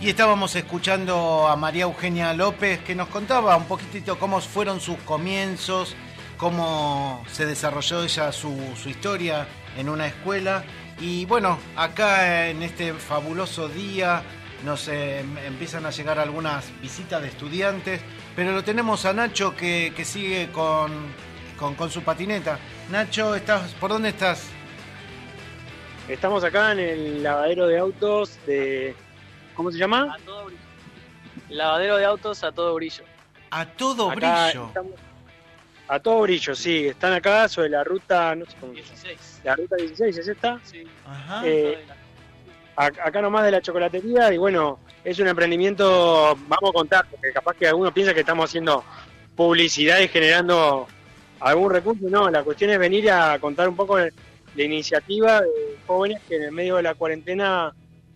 Y estábamos escuchando a María Eugenia López que nos contaba un poquitito cómo fueron sus comienzos, cómo se desarrolló ella su, historia en una escuela. Y bueno, acá en este fabuloso día nos eh, em- empiezan a llegar algunas visitas de estudiantes, pero lo tenemos a Nacho que, que sigue con, con, con su patineta. Nacho, estás, ¿por dónde estás? Estamos acá en el lavadero de autos de. ¿Cómo se llama? Lavadero de autos a todo brillo. A todo Acá brillo. estamos- A todo brillo, sí. Están acá sobre la ruta. No sé cómo 16. La ruta 16, ¿es esta? Sí. Ajá. Eh, a- acá nomás de la chocolatería y bueno, es un emprendimiento, vamos a contar, porque capaz que algunos piensan que estamos haciendo publicidad y generando algún recurso, no, la cuestión es venir a contar un poco de la iniciativa de jóvenes que en el medio de la cuarentena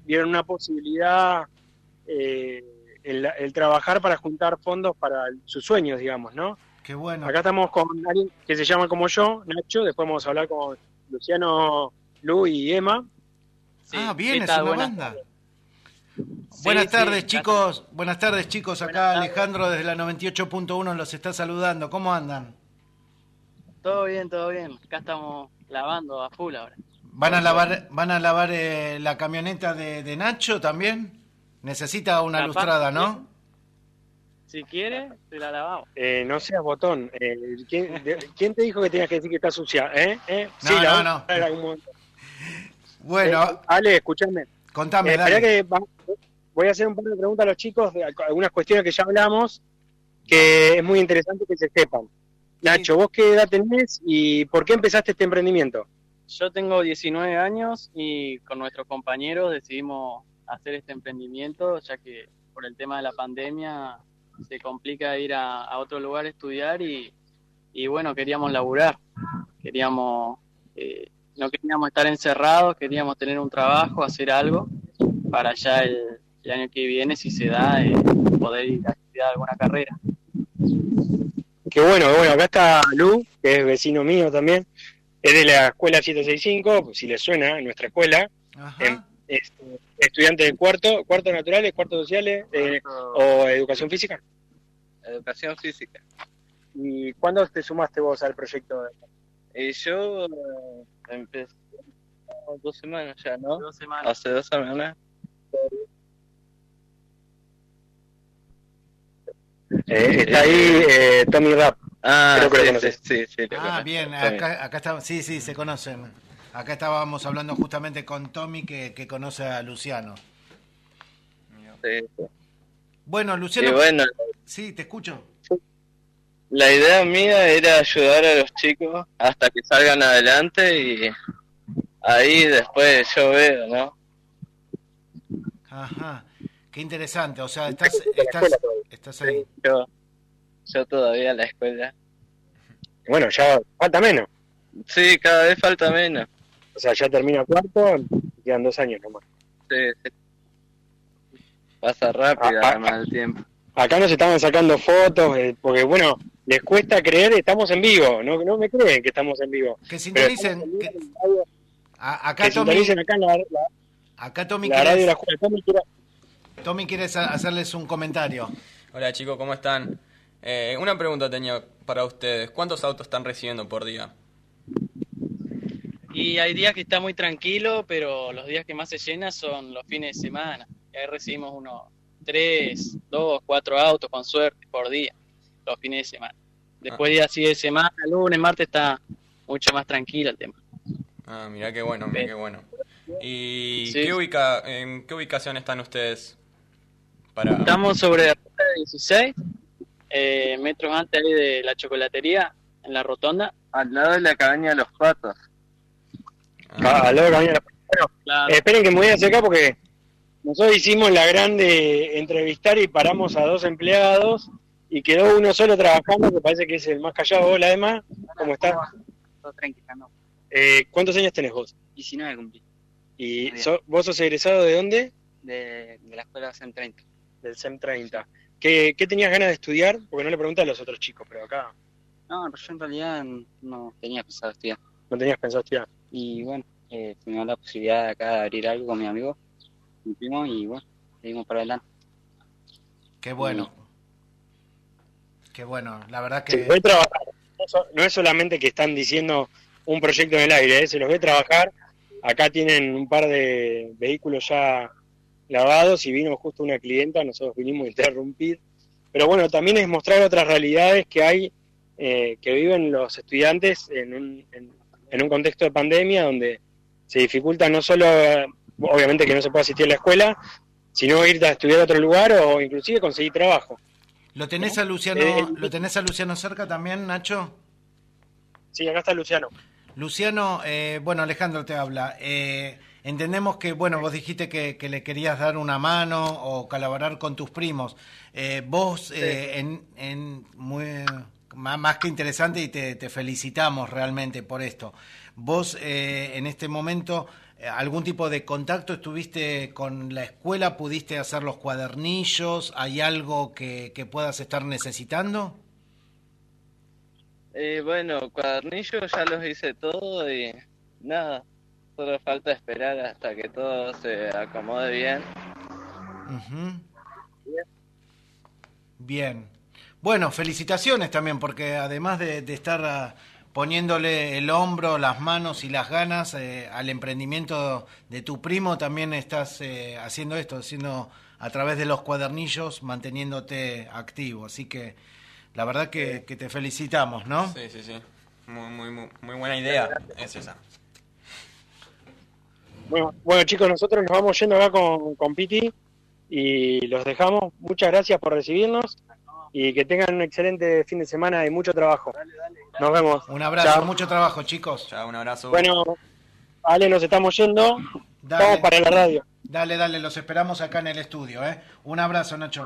vieron una posibilidad eh, el, el trabajar para juntar fondos para sus sueños, digamos, ¿no? Qué bueno. Acá estamos con alguien que se llama como yo, Nacho, después vamos a hablar con Luciano, Lu y Emma. ah, bien, ¿qué es una Buenas banda. Sí, Buenas sí, tardes, chicos. Buenas tardes, chicos. Acá Alejandro desde la 98.1 los está saludando. ¿Cómo andan? Todo bien, todo bien. Acá estamos lavando a full ahora. ¿Van a lavar, van a lavar eh, la camioneta de, de Nacho también? Necesita una Capaz, lustrada, ¿no? Si quiere, te la lavamos. Eh, no seas botón. Eh, ¿quién, de- quién te dijo que tenías que decir que está sucia? ¿Eh? ¿Eh? No, Sí, no, no. a traer en algún momento. Bueno, Eh, Ale, escúchame. contame, Eh, dale. esperá que va- voy a hacer un par de preguntas a los chicos de alg- algunas cuestiones que ya hablamos, que es muy interesante que se sepan. Nacho, ¿vos qué edad tenés y por qué empezaste este emprendimiento? Yo tengo 19 años y con nuestros compañeros decidimos hacer este emprendimiento, ya que por el tema de la pandemia se complica ir a, otro lugar a estudiar y, y bueno, queríamos laburar, queríamos, eh, no queríamos estar encerrados, queríamos tener un trabajo, hacer algo para ya el, el año que viene, si se da, eh, poder ir a estudiar alguna carrera. Qué bueno, bueno, acá está Lu, que es vecino mío también, es de la escuela 765, pues, si le suena, nuestra escuela, es eh, estudiante de cuarto, cuarto naturales, cuarto sociales eh, o educación física. Educación física. ¿Y cuándo te sumaste vos al proyecto? Y yo eh, empecé dos semanas ya, ¿no? Dos semanas. Hace dos semanas. Eh, está ahí eh, Tommy Rap. Ah, Creo que lo sí, conoces. sí, sí, sí, lo Ah, bien, acá, acá está, sí, sí, se conocen. Acá estábamos hablando justamente con Tommy que, que conoce a Luciano. Bueno, Luciano. Y bueno, Sí, te escucho. la idea mía era ayudar a los chicos hasta que salgan adelante y ahí después yo veo, ¿no? Ajá. Qué interesante. O sea, estás, estás, estás ahí. Yo, yo todavía en la escuela. Bueno, ya falta menos. Sí, cada vez falta menos. O sea, ya termina cuarto, quedan dos años nomás. Sí, sí. Pasa rápido Ah, ah, el tiempo. Acá nos estaban sacando fotos, eh, porque bueno, les cuesta creer, estamos en vivo, no, no me creen que estamos en vivo. Que sintonicen. que- a- acá que Tommy, sintonicen acá en la, la- acá Tommy la quiere, radio de la escuela. Tommy, quiere- Tommy quiere sa- hacerles un comentario. Hola chicos, ¿cómo están? Eh, una pregunta tenía para ustedes. ¿Cuántos autos están recibiendo por día? Y hay días que está muy tranquilo, pero los días que más se llena son los fines de semana. Y ahí recibimos unos tres, dos, cuatro autos con suerte por día, los fines de semana. Después días así de semana, lunes, martes está mucho más tranquilo el tema. Ah, mira qué bueno, mira qué bueno. ¿Y Sí. qué ubica, en qué ubicación están ustedes? Para... Estamos sobre la ruta 16, eh, metros antes ahí de la chocolatería, en la rotonda. Al lado de la cabaña de los patos. Ah, al lado de Cabaña de la- Bueno, Claro. eh, esperen que me voy a acercar porque nosotros hicimos la grande entrevistar y paramos a dos empleados y quedó uno solo trabajando, que parece que es el más callado. Hola, Emma, ¿cómo estás? Todo tranquilo, no. Eh, ¿Cuántos años tenés vos? 19 cumplí. ¿Y so- vos sos egresado de dónde? De, de la escuela SEM 30. Del SEM 30. ¿Qué, ¿Qué tenías ganas de estudiar? Porque no le pregunté a los otros chicos, pero acá No, yo en realidad no tenía pensado estudiar. no tenías pensado estudiar. Y bueno, eh, se me dio la posibilidad de acá de abrir algo con mi amigo, mi primo, y bueno, seguimos para adelante. Qué bueno. Qué bueno. La verdad Se que. los ve trabajar. No es solamente que están diciendo un proyecto en el aire, ¿eh? se los ve trabajar. Acá tienen un par de vehículos ya lavados y vino justo una clienta, nosotros vinimos a interrumpir. Pero bueno, también es mostrar otras realidades que hay, eh, que viven los estudiantes en un, en, en un contexto de pandemia donde se dificulta no solo, obviamente que no se puede asistir a la escuela, sino ir a estudiar a otro lugar o inclusive conseguir trabajo. ¿Lo tenés a Luciano, Eh, ¿lo tenés a Luciano cerca también, Nacho? Sí, acá está Luciano. Luciano, eh, bueno, Alejandro te habla. Eh, entendemos que, bueno, vos dijiste que, que le querías dar una mano o colaborar con tus primos. Eh, vos, eh, en, en muy, más, que interesante y te, te felicitamos realmente por esto. Vos, eh, en este momento, eh, ¿algún tipo de contacto estuviste con la escuela? ¿Pudiste hacer los cuadernillos? ¿Hay algo que, que puedas estar necesitando? Eh, bueno, cuadernillos ya los hice todo y nada, solo falta esperar hasta que todo se acomode bien. Bien. Bueno, felicitaciones también, porque además de, de estar ah, poniéndole el hombro, las manos y las ganas eh, al emprendimiento de tu primo, también estás eh, haciendo esto, haciendo a través de los cuadernillos, manteniéndote activo. Así que la verdad que, que te felicitamos, ¿no? Sí, sí, sí. Muy, muy, muy, muy buena idea es esa. Bueno, bueno, chicos, nosotros nos vamos yendo acá con, con Piti y los dejamos. Muchas gracias por recibirnos y que tengan un excelente fin de semana y mucho trabajo. Nos vemos. Un abrazo, Chao. mucho trabajo, chicos. Chao, un abrazo. Bueno, Ale, nos estamos yendo. Dale. Vamos para la radio. Dale, dale, los esperamos acá en el estudio, ¿eh? Un abrazo, Nacho.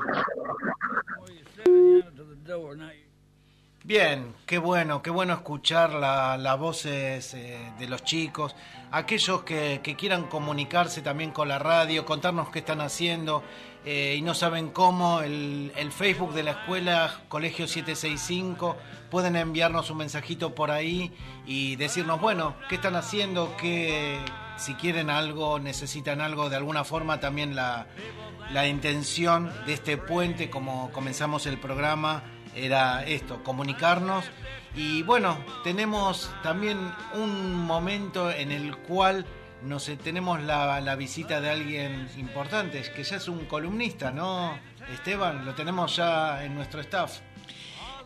Bien, qué bueno, qué bueno escuchar la- las voces eh, de los chicos, aquellos que, quieran comunicarse también con la radio, contarnos qué están haciendo eh, y no saben cómo, el, el Facebook de la escuela Colegio 765, pueden enviarnos un mensajito por ahí y decirnos, bueno, qué están haciendo, qué, si quieren algo, necesitan algo, de alguna forma también la, la intención de este puente, como comenzamos el programa, era esto, comunicarnos. Y bueno, tenemos también un momento en el cual nos tenemos la, la visita de alguien importante, que ya es un columnista, ¿no? Esteban, lo tenemos ya en nuestro staff.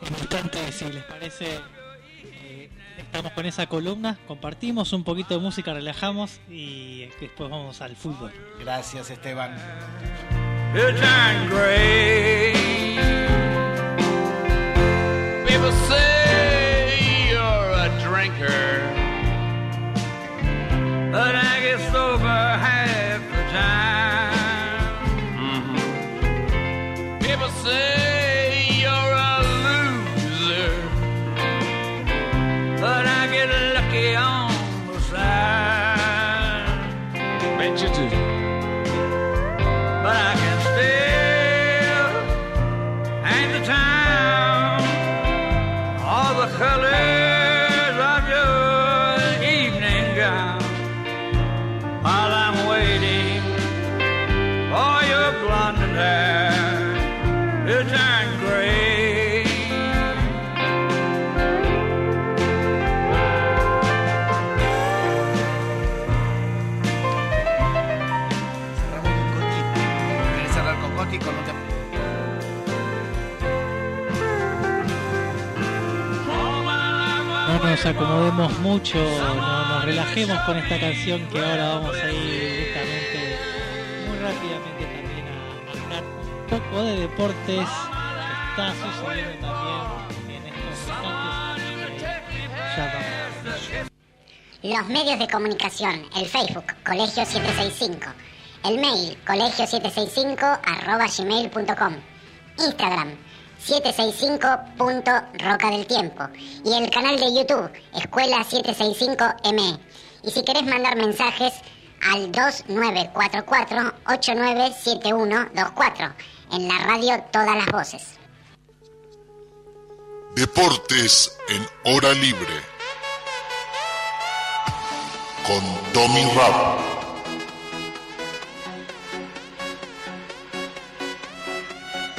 En un instante, si les parece, eh, estamos con esa columna, compartimos un poquito de música, relajamos y después vamos al fútbol. Gracias, Esteban. Acomodemos mucho, no nos relajemos con esta canción que ahora vamos a ir directamente, muy rápidamente también a hablar un poco de deportes que está sucediendo también en estos instantes. Los medios de comunicación, el Facebook, Colegio 765, el mail, colegio765 arroba gmail.com, Instagram, 765.roca del tiempo y el canal de YouTube, Escuela 765M. Y si querés mandar mensajes al 2944-897124, en la radio Todas las Voces. Deportes en hora libre. Con Tommy Rap.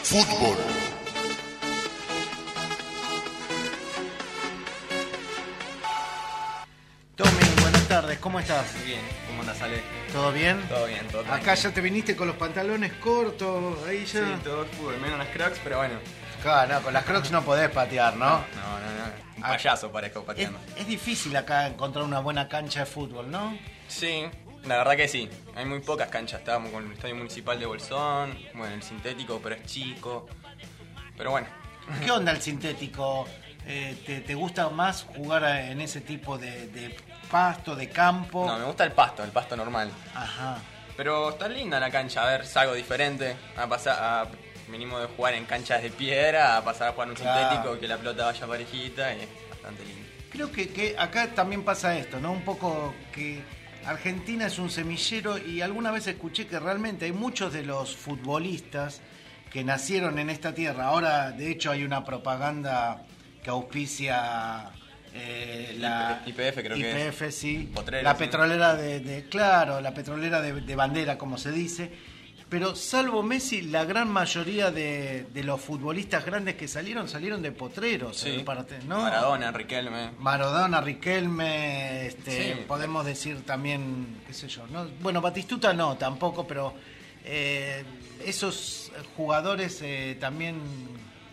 Fútbol. Tardes, ¿cómo estás? Bien, ¿cómo andas, Ale? ¿Todo bien? Todo bien, todo Acá tranquilo. ya te viniste con los pantalones cortos, ahí ya. Sí, todo es fútbol, menos las crocs, pero bueno. Claro, no, con las crocs no podés patear, ¿no? No, no, no. Un payaso parezco Es, pateando. es difícil acá encontrar una buena cancha de fútbol, ¿no? Sí, la verdad que sí. Hay muy pocas canchas. Estábamos con el Estadio Municipal de Bolsón, bueno, el sintético, pero es chico. Pero bueno. ¿Qué onda el sintético? Eh, ¿te, te gusta más jugar en ese tipo de, de pasto, de campo? No, me gusta el pasto, el pasto normal. Ajá. Pero está linda la cancha, a ver, es algo diferente. A pasar, a, venimos de jugar en canchas de piedra, a pasar a jugar en un Claro. sintético, que la pelota vaya parejita y es bastante lindo. Creo que, que acá también pasa esto, ¿no? Un poco que Argentina es un semillero y alguna vez escuché que realmente hay muchos de los futbolistas que nacieron en esta tierra. Ahora, de hecho, hay una propaganda que auspicia eh, la IPF creo que es. IPF, sí. Potrero, la sí. petrolera de, de- claro, la petrolera de, de bandera, como se dice. Pero salvo Messi, la gran mayoría de, de los futbolistas grandes que salieron, salieron de potreros. Sí. parte, ¿no? Maradona, Riquelme. Maradona, Riquelme, este, Sí. podemos decir también, qué sé yo, ¿no? bueno, Batistuta no, tampoco, pero eh, esos jugadores eh, también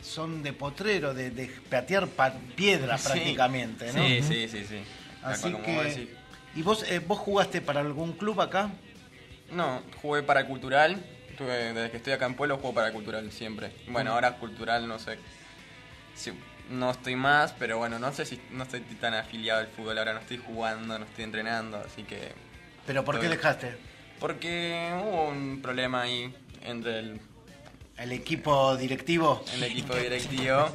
son de potrero, de, de patear pa- piedras Sí. prácticamente, ¿no? Sí, sí, sí, sí. Así vos que. ¿y vos, eh, vos jugaste para algún club acá? No, jugué para cultural. Desde que estoy acá en Pueblo juego para cultural siempre. Bueno, ahora cultural no sé. si- no estoy más, pero bueno, no sé si no estoy tan afiliado al fútbol. Ahora no estoy jugando, no estoy entrenando, así que. ¿Pero por qué dejaste? Porque hubo un problema ahí entre el, ¿El equipo directivo? el equipo directivo.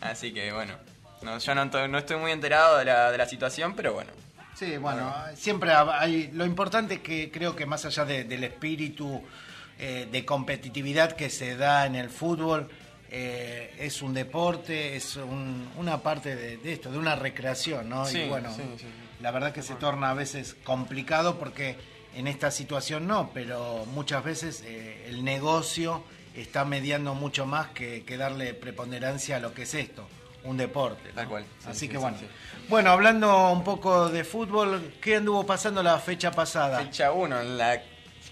así que bueno. No, yo no, estoy- no estoy muy enterado de la, de la situación, pero bueno. Sí, bueno, siempre hay. Lo importante es que creo que más allá de- del espíritu eh, de competitividad que se da en el fútbol, eh, es un deporte, es un- una parte de, de esto, de una recreación, ¿no? Sí, y bueno, sí, sí. la verdad que se torna a veces complicado porque en esta situación no, pero muchas veces eh, el negocio está mediando mucho más que, que darle preponderancia a lo que es esto, un deporte. ¿no? Tal cual. Sí, Así sí, que sí, bueno. Bueno, hablando un poco de fútbol, ¿qué anduvo pasando la fecha pasada? Fecha 1, la,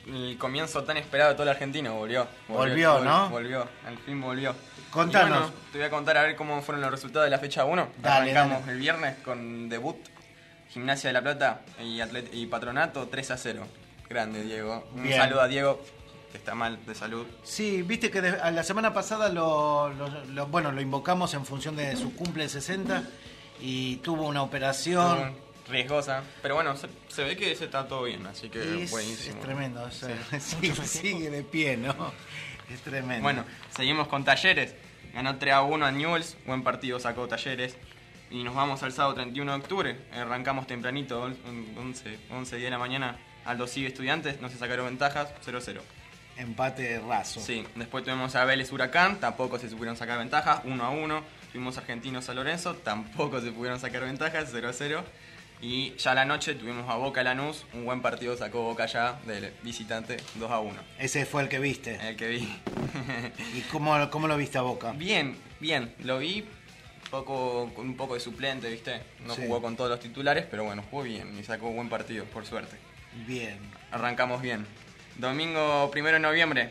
el comienzo tan esperado de todo el argentino, volvió. Volvió, ¿no? Volvió, al fin volvió. Contanos. Bueno, te voy a contar a ver cómo fueron los resultados de la fecha 1. Dale, Arrancamos dale. el viernes con debut, Gimnasia de la Plata y, Patronato 3 a 0. Grande, Diego. Un Bien. saludo a Diego, que está mal de salud. Sí, viste que de- a la semana pasada lo, lo- lo- bueno, lo invocamos en función de su cumple de 60 y tuvo una operación. Riesgosa. Pero bueno, se, se ve que se está todo bien, así que es, buenísimo. es tremendo, o sea, Sí. [laughs] sigue, sigue de pie, ¿no? Es tremendo. Bueno, seguimos con Talleres. Ganó 3 a 1 a Newells. Buen partido sacó Talleres. Y nos vamos al sábado 31 de octubre. Arrancamos tempranito, on- 11, 11 de la mañana. Aldo sigue estudiantes, no se sacaron ventajas, 0-0. Empate raso. Sí, después tuvimos a Vélez Huracán, tampoco se supieron sacar ventajas, 1 a 1. Tuvimos Argentinos a Lorenzo, tampoco se pudieron sacar ventajas, 0 a 0. Y ya la noche tuvimos a Boca Lanús, un buen partido sacó Boca ya del visitante, 2 a 1. Ese fue el que viste. El que vi. ¿Y cómo, cómo lo viste a Boca? Bien, bien, lo vi poco, con un poco de suplente, ¿viste? No Sí. jugó con todos los titulares, pero bueno, jugó bien y sacó buen partido, por suerte. Bien. Arrancamos bien. Domingo 1 de noviembre,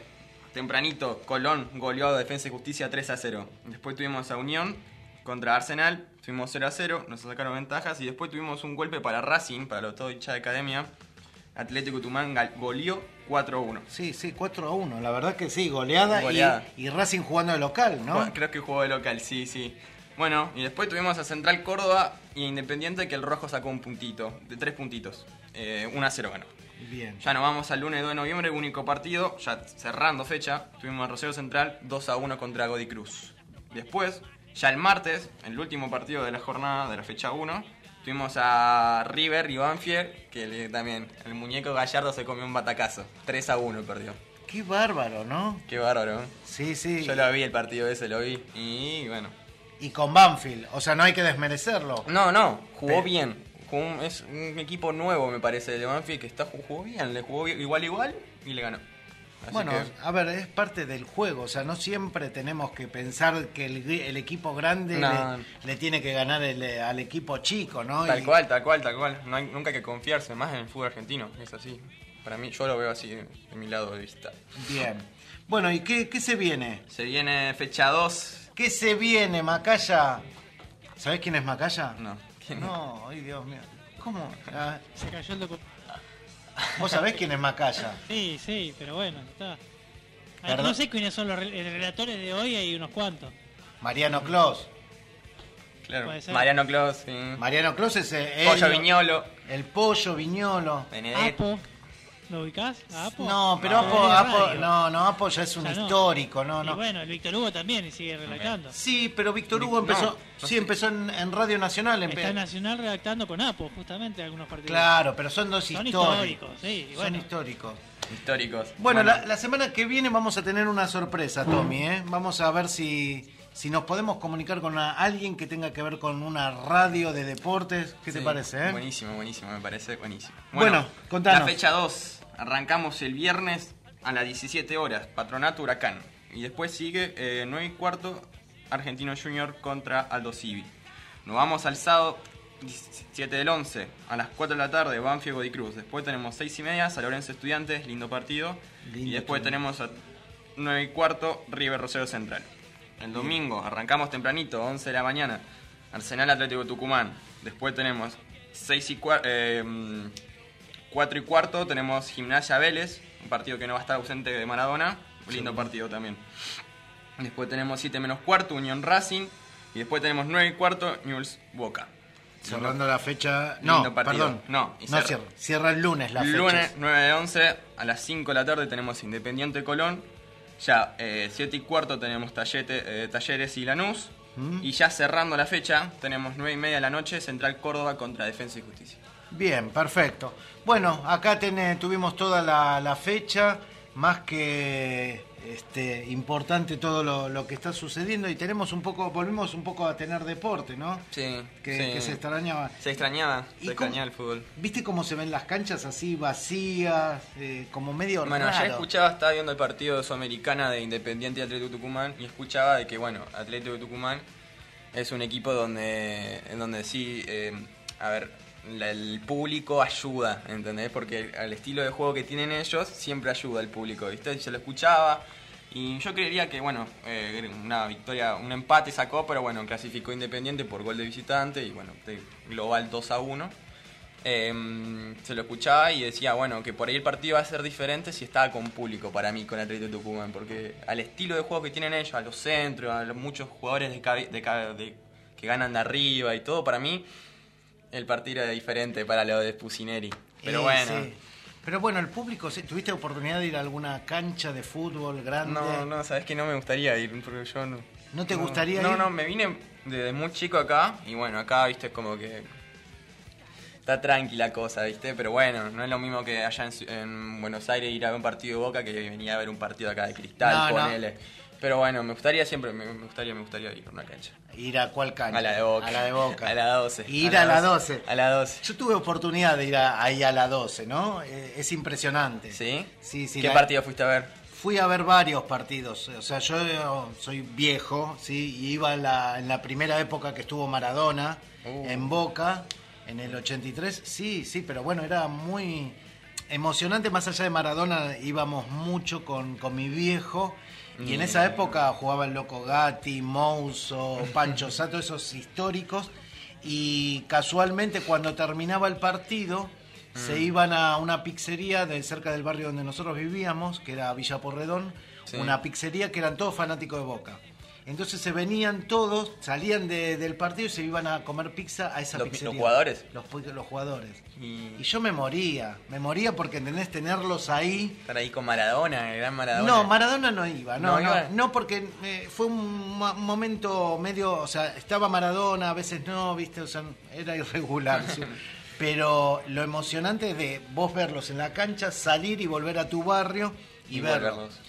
tempranito, Colón goleó a Defensa y Justicia 3 a 0. Después tuvimos a Unión contra Arsenal, tuvimos 0 a 0, nos sacaron ventajas y después tuvimos un golpe para Racing, para los todo hinchas de academia. Atlético Tumán goleó 4 a 1. Sí, sí, 4 a 1. La verdad que sí, goleada, y- Goleada. Y, Racing jugando de local, ¿no? Bueno, Creo que jugó de local, sí, sí. Bueno, y después tuvimos a Central Córdoba y Independiente que el rojo sacó un puntito, de tres puntitos. Eh, 1 a 0 ganó. Bien. Ya nos vamos al lunes 2 de noviembre, único partido, ya cerrando fecha. Tuvimos a Rosario Central 2 a 1 contra Godi Cruz. Después, ya el martes, el último partido de la jornada de la fecha 1, tuvimos a River y Banfield, que le- también el muñeco Gallardo se comió un batacazo. 3 a 1 perdió. Qué bárbaro, ¿no? Qué bárbaro. Sí, sí. Yo lo vi el partido ese, lo vi. Y bueno. Y con Banfield, o sea, no hay que desmerecerlo. No, no, jugó Pero- bien. Un- es un equipo nuevo, me parece, de Banfield, que está, jugó bien. Le jugó bien, igual igual y le ganó. Así Bueno, que- a ver, es parte del juego, o sea, no siempre tenemos que pensar que el, el equipo grande No. le, le tiene que ganar el- al equipo chico, ¿no? Tal Y- cual, tal cual, tal cual. No hay, nunca hay que confiarse, más en el fútbol argentino. Es así. Para mí, yo lo veo así de, de mi lado de vista. Bien. Bueno, ¿y qué, qué se viene? Se viene fecha 2. ¿Qué se viene, Macaya? ¿Sabés quién es Macaya? No. ¿Quién [laughs] No, ay Dios mío. ¿Cómo? Ah, Se cayó el documento. ¿Vos sabés quién es Macaya? [laughs] Sí, sí, pero bueno, está. Ah, Perdón. No sé quiénes son los re- relatores de hoy, hay unos cuantos. Mariano Clos. Claro. Puede ser. Mariano Clos, sí. Mariano Clos es el, Pollo el- Viñolo. El pollo Viñolo. Benedetto. Apo. ¿Lo ubicás? ¿A Apo? No, pero No, Apo, no, no, Apo ya es un Ya no. histórico, no, Y no. bueno, el Víctor Hugo también sigue redactando. Sí, pero Víctor Hugo No, empezó, no sí, empezó en, en Radio Nacional. empe- Está en Nacional redactando con Apo, justamente, algunos partidos. Claro, pero son dos Son históricos. históricos, sí, y Son bueno. históricos. Históricos. Bueno, La, la semana que viene vamos a tener una sorpresa, Tommy, ¿eh? Vamos a ver si, si nos podemos comunicar con una- alguien que tenga que ver con una radio de deportes. ¿Qué te Sí, parece, eh? Buenísimo, buenísimo, me parece buenísimo. Bueno, contanos. La fecha 2. Arrancamos el viernes a las 17 horas, Patronato Huracán. Y después sigue eh, 9 y cuarto, Argentino Junior contra Aldo Civi. Nos vamos al sábado 17 del 11 a las 4 de la tarde, Banfield Godicruz. Después tenemos 6 y media, San Lorenzo Estudiantes, lindo partido. y después tenemos a 9 y cuarto, River Rosario Central. El domingo arrancamos tempranito, 11 de la mañana, Arsenal Atlético Tucumán. Después tenemos 6 y cuarto, 4 y cuarto, tenemos Gimnasia Vélez, un partido que no va a estar ausente de Maradona. Un lindo Sí. partido también. Después tenemos 7 menos cuarto, Unión Racing. Y después tenemos 9 y cuarto, Newell's Boca. Cerrando la fecha. No, perdón. No, no cierra. cierra. El lunes la fecha. Lunes 9 de 11 a las 5 de la tarde tenemos Independiente Colón. Ya 7 y cuarto tenemos Tallete- eh, Talleres y Lanús. Mm. Y ya cerrando la fecha tenemos 9 y media de la noche Central Córdoba contra Defensa y Justicia. Bien, perfecto. Bueno, acá ten- tuvimos toda la, la fecha, más que este, importante todo lo, lo que está sucediendo y tenemos un poco, volvimos un poco a tener deporte, ¿no? Sí, Que, sí. que se extrañaba. Se extrañaba, ¿Y se extrañaba el fútbol. ¿Viste cómo se ven las canchas así vacías, eh, como medio Bueno, raro? ya escuchaba, estaba viendo el partido de Sudamericana de Independiente y Atlético Tucumán y escuchaba de que, bueno, Atlético Tucumán es un equipo donde, en donde sí, eh, a ver, el público ayuda, ¿entendés? Porque al estilo de juego que tienen ellos siempre ayuda el público, ¿viste? Se lo escuchaba y yo creería que, bueno, eh, una victoria, un empate sacó, pero bueno, clasificó Independiente por gol de visitante y, bueno, global 2 a 1. Eh, se lo escuchaba y decía, bueno, que por ahí el partido va a ser diferente si estaba con público para mí, con Atlético Tucumán, porque al estilo de juego que tienen ellos, a los centros, a los muchos jugadores de, de de- que ganan de arriba y todo, para mí el partido era diferente para lo de Pusineri. Pero Eh, bueno, sí. Pero bueno, el público. ¿tuviste oportunidad de ir a alguna cancha de fútbol grande? no, no, sabes que no me gustaría ir, porque yo no. ¿No te gustaría no, ir? No, me vine desde muy chico acá y bueno, acá, viste, como que está tranquila cosa, ¿viste? Pero bueno, no es lo mismo que allá en, Buenos Aires ir a ver un partido de Boca que venía a ver un partido acá de Cristal, No, no. ponele. Pero bueno, me gustaría siempre, me, me gustaría, me gustaría ir a una cancha. ¿Ir a cuál cancha? A la de Boca. A la de Boca. A la 12. Ir a la 12. A la 12. Yo tuve oportunidad de ir a- ahí a la 12, ¿no? Eh, es impresionante. ¿Sí? Sí, sí. ¿Qué la- partido fuiste a ver? Fui a ver varios partidos. O sea, yo soy viejo, ¿sí? Y iba en la, en la primera época que estuvo Maradona Uh. en Boca, en el 83. Sí, sí, pero bueno, era muy emocionante. Más allá de Maradona, íbamos mucho con, con mi viejo. Y en esa época jugaba el Loco Gatti, Mouso, Pancho Sato, esos históricos. Y casualmente cuando terminaba el partido, se Mm. iban a una pizzería de cerca del barrio donde nosotros vivíamos, que era Villa Porredón, Sí. una pizzería que eran todos fanáticos de Boca. Entonces se venían todos, salían de- del partido y se iban a comer pizza a esa ¿Los- pizzería. los jugadores? Los, jugadores. Y Y yo me moría, me moría porque, ¿entendés? Tenerlos ahí. estar ahí con Maradona, el gran Maradona. No, Maradona no iba, no, ¿No no, iba? no, porque eh, fue un mo- momento medio, o sea, estaba Maradona, a veces no, viste, o sea, era irregular. sí. [laughs] Pero lo emocionante es de vos verlos en la cancha, salir y volver a tu barrio y, Y verlos.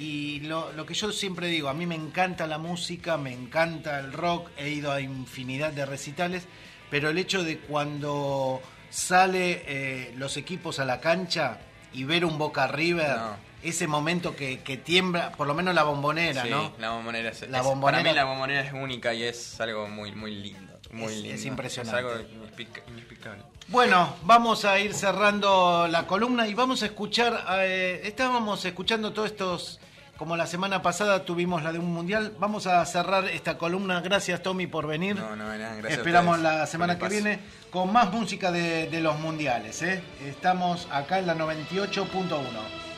Y lo, lo que yo siempre digo, a mí me encanta la música, me encanta el rock, he ido a infinidad de recitales, pero el hecho de cuando sale eh, los equipos a la cancha y ver un Boca River, No. ese momento que, que tiembla, por lo menos la bombonera, Sí, ¿no? la bombonera es, La es- bombonera- Para mí la bombonera es única y es algo muy, muy lindo. Muy Es- lindo. es impresionante. Es algo inexplica- inexplicable. Bueno, vamos a ir cerrando la columna y vamos a escuchar, eh, estábamos escuchando todos estos, como la semana pasada tuvimos la de un mundial, vamos a cerrar esta columna, gracias Tommy por venir. No, no, nada, gracias Esperamos la semana que viene con más música de, de los mundiales. ¿eh? Estamos acá en la 98.1.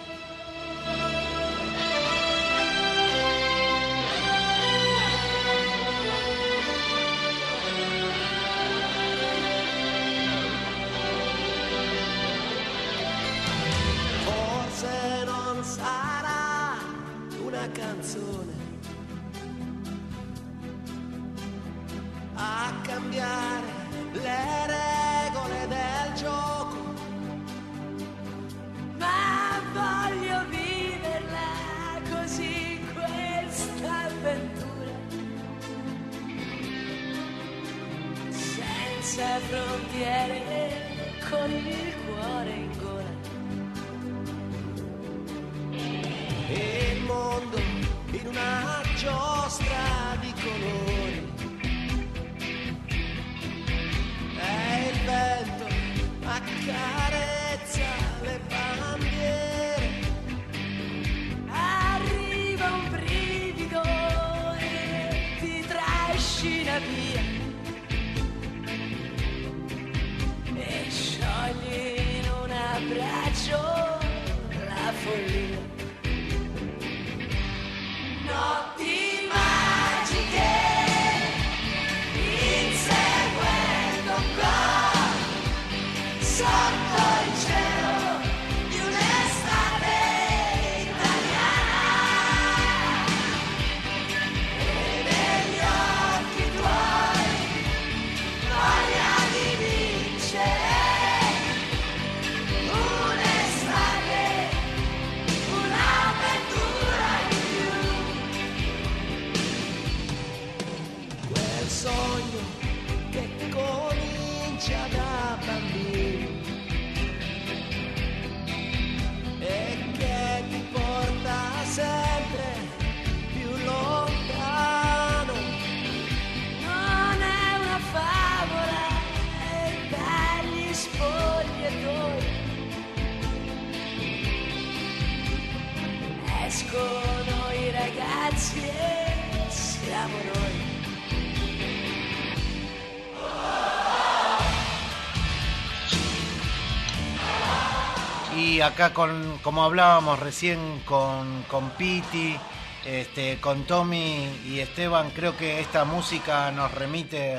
acá con, como hablábamos recién con, con Piti, este, con Tommy y Esteban, creo que esta música nos remite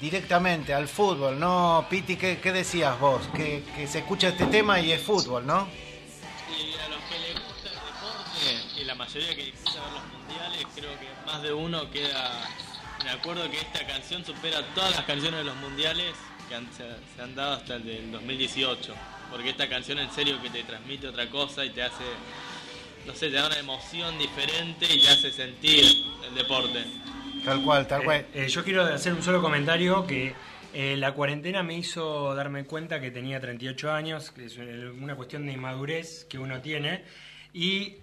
directamente al fútbol, ¿no? Piti, ¿qué, decías vos? Que, se escucha este tema y es fútbol, ¿no? Y a los que les gusta el deporte y la mayoría que disfruta ver los mundiales, creo que más de uno queda de acuerdo que esta canción supera todas las canciones de los mundiales que se, se han dado hasta el del 2018. Porque esta canción en serio que te transmite otra cosa y te hace, no sé, te da una emoción diferente y te hace sentir el deporte. Tal cual, tal cual. Eh, eh, yo quiero hacer un solo comentario que eh, la cuarentena me hizo darme cuenta que tenía 38 años, que es una cuestión de inmadurez que uno tiene. Y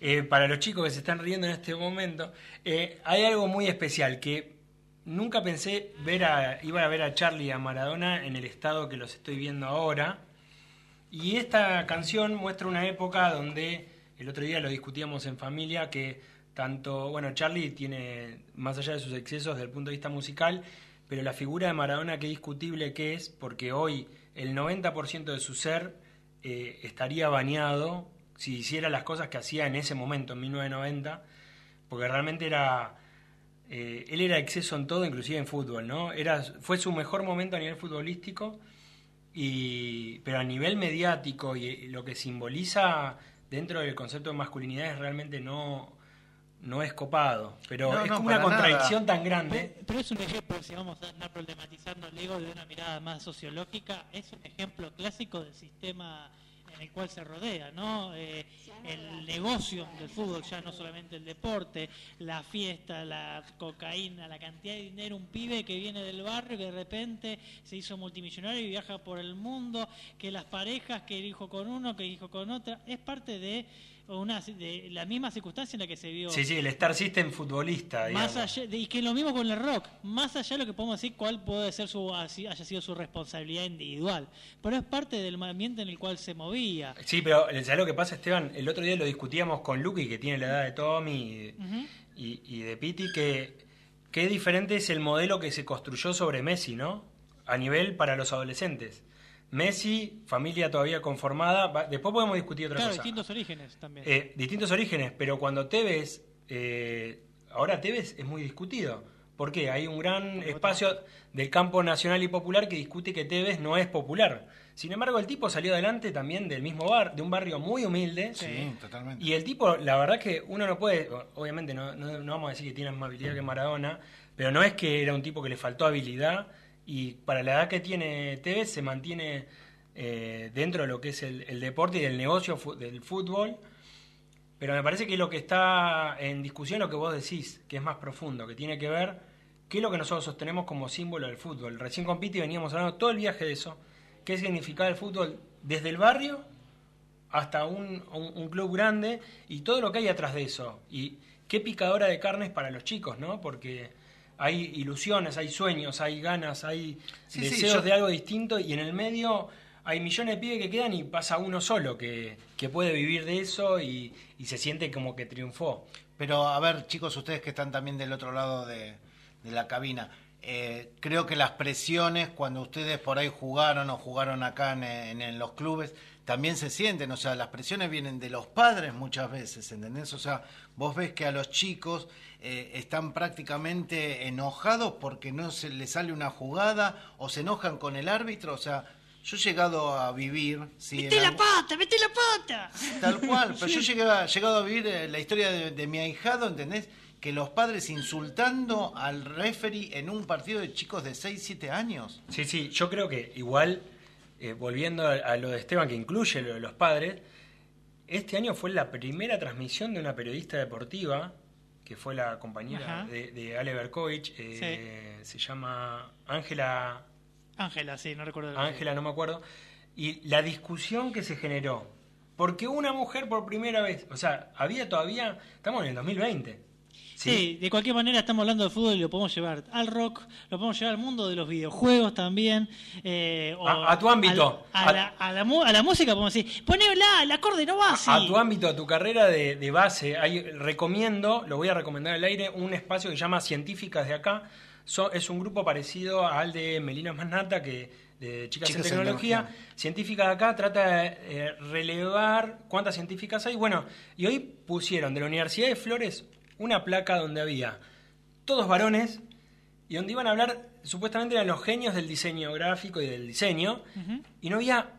eh, para los chicos que se están riendo en este momento, eh, hay algo muy especial que nunca pensé ver a, iba a ver a Charlie y a Maradona en el estado que los estoy viendo ahora. Y esta canción muestra una época donde, el otro día lo discutíamos en familia, que tanto, bueno, Charlie tiene, más allá de sus excesos desde el punto de vista musical, pero la figura de Maradona qué discutible que es, porque hoy el 90% de su ser eh, estaría bañado si hiciera las cosas que hacía en ese momento, en 1990, porque realmente era... eh, él era exceso en todo, inclusive en fútbol, ¿no? Era, fue su mejor momento a nivel futbolístico, y, pero a nivel mediático y lo que simboliza dentro del concepto de masculinidad es realmente no, no es copado. Pero No, es no, como una contradicción nada. tan grande. Pero, pero es un ejemplo, si vamos a andar problematizando el ego de una mirada más sociológica, es un ejemplo clásico del sistema el cual se rodea, ¿no? Eh, el negocio del fútbol, ya no solamente el deporte, la fiesta, la cocaína, la cantidad de dinero, un pibe que viene del barrio que de repente se hizo multimillonario y viaja por el mundo, que las parejas, que dijo con uno, que dijo con otra, es parte de una de la misma circunstancia en la que se vio. Sí, sí, el Star System futbolista. Más allá, de- y que lo mismo con el rock, más allá de lo que podemos decir cuál puede ser su así- haya sido su responsabilidad individual, pero es parte del ambiente en el cual se movía. Sí, pero ¿sabes lo que pasa, Esteban? El otro día lo discutíamos con Lucky, que tiene la edad de Tommy Ujú. y, y de Piti, que qué diferente es el modelo que se construyó sobre Messi, ¿no? A nivel para los adolescentes. Messi, familia todavía conformada, va- después podemos discutir otra Claro, cosa. distintos orígenes también. Eh, distintos orígenes, pero cuando Tevez, eh, ahora Tevez es muy discutido. ¿Por qué? Hay un gran espacio del campo nacional y popular que discute que Tevez no es popular. Sin embargo, el tipo salió adelante también del mismo bar, de un barrio muy humilde. Sí, totalmente. Y el tipo, la verdad que uno no puede, obviamente no, no- no vamos a decir que tiene más habilidad que Maradona, pero no es que era un tipo que le faltó habilidad y para la edad que tiene Tevez se mantiene eh, dentro de lo que es el, el deporte y del negocio del fútbol. Pero me parece que lo que está en discusión, lo que vos decís, que es más profundo, que tiene que ver qué es lo que nosotros sostenemos como símbolo del fútbol. Recién con Piti veníamos hablando todo el viaje de eso. ¿Qué significaba el fútbol desde el barrio hasta un club grande y todo lo que hay atrás de eso? Y qué picadora de carnes para los chicos, ¿no? Porque hay ilusiones, hay sueños, hay ganas, hay Sí, sí, deseos yo- de algo distinto y en el medio hay millones de pibes que quedan y pasa uno solo que, que puede vivir de eso y, y se siente como que triunfó. Pero a ver, chicos, ustedes que están también del otro lado de, de la cabina, eh, creo que las presiones cuando ustedes por ahí jugaron o jugaron acá en, en- en los clubes también se sienten, o sea, las presiones vienen de los padres muchas veces, ¿entendés? O sea, vos ves que a los chicos eh, están prácticamente enojados porque no se les sale una jugada o se enojan con el árbitro, o sea, yo he llegado a vivir... ¿sí? ¡Mete la pata! ¡Mete la pata! Tal cual, pero yo [laughs] Sí. llegué a- llegado a vivir eh, la historia de, de mi ahijado, ¿entendés? Que los padres insultando al referee en un partido de chicos de 6, 7 años. Sí, sí, yo creo que igual, eh, volviendo a, a lo de Esteban, que incluye lo de los padres, este año fue la primera transmisión de una periodista deportiva, que fue la compañera de, de Ale Berkovich, eh, se llama Ángela Ángela, sí, no recuerdo. Ángela, no me acuerdo, y la discusión que se generó, porque una mujer por primera vez, o sea, había todavía, estamos en el 2020. Sí, de cualquier manera estamos hablando de fútbol y lo podemos llevar al rock, lo podemos llevar al mundo de los videojuegos también. eh, o A- a tu ámbito. A, la, a la la música podemos decir, ponela, el acorde no va así. A tu ámbito, a tu carrera de, de base, hay, recomiendo, lo voy a recomendar al aire, un espacio que se llama Científicas de Acá. So- es un grupo parecido al de Melina Manata, que de Chicas, Chicas en en Tecnología. Tecnología. Científicas de Acá trata de eh, relevar cuántas científicas hay. Bueno, y hoy pusieron de la Universidad de Flores una placa donde había todos varones y donde iban a hablar, supuestamente eran los genios del diseño gráfico y del diseño, y no había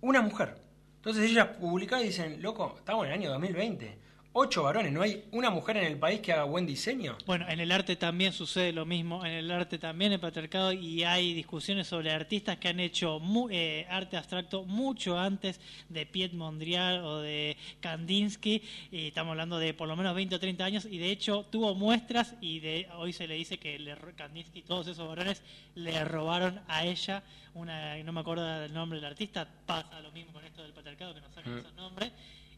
una mujer. Entonces ellas publicaban y dicen, loco, estamos en el año 2020. Ocho varones, no hay una mujer en el país que haga buen diseño. Bueno, en el arte también sucede lo mismo, en el arte también el patriarcado y hay discusiones sobre artistas que han hecho mu- eh, arte abstracto mucho antes de Piet Mondrian o de Kandinsky, y estamos hablando de por lo menos 20 o 30 años y de hecho tuvo muestras y de hoy se le dice que le, Kandinsky y todos esos varones le robaron a ella una, no me acuerdo del nombre del artista, pasa lo mismo con esto del patriarcado que nos sacan Mm. esos nombres.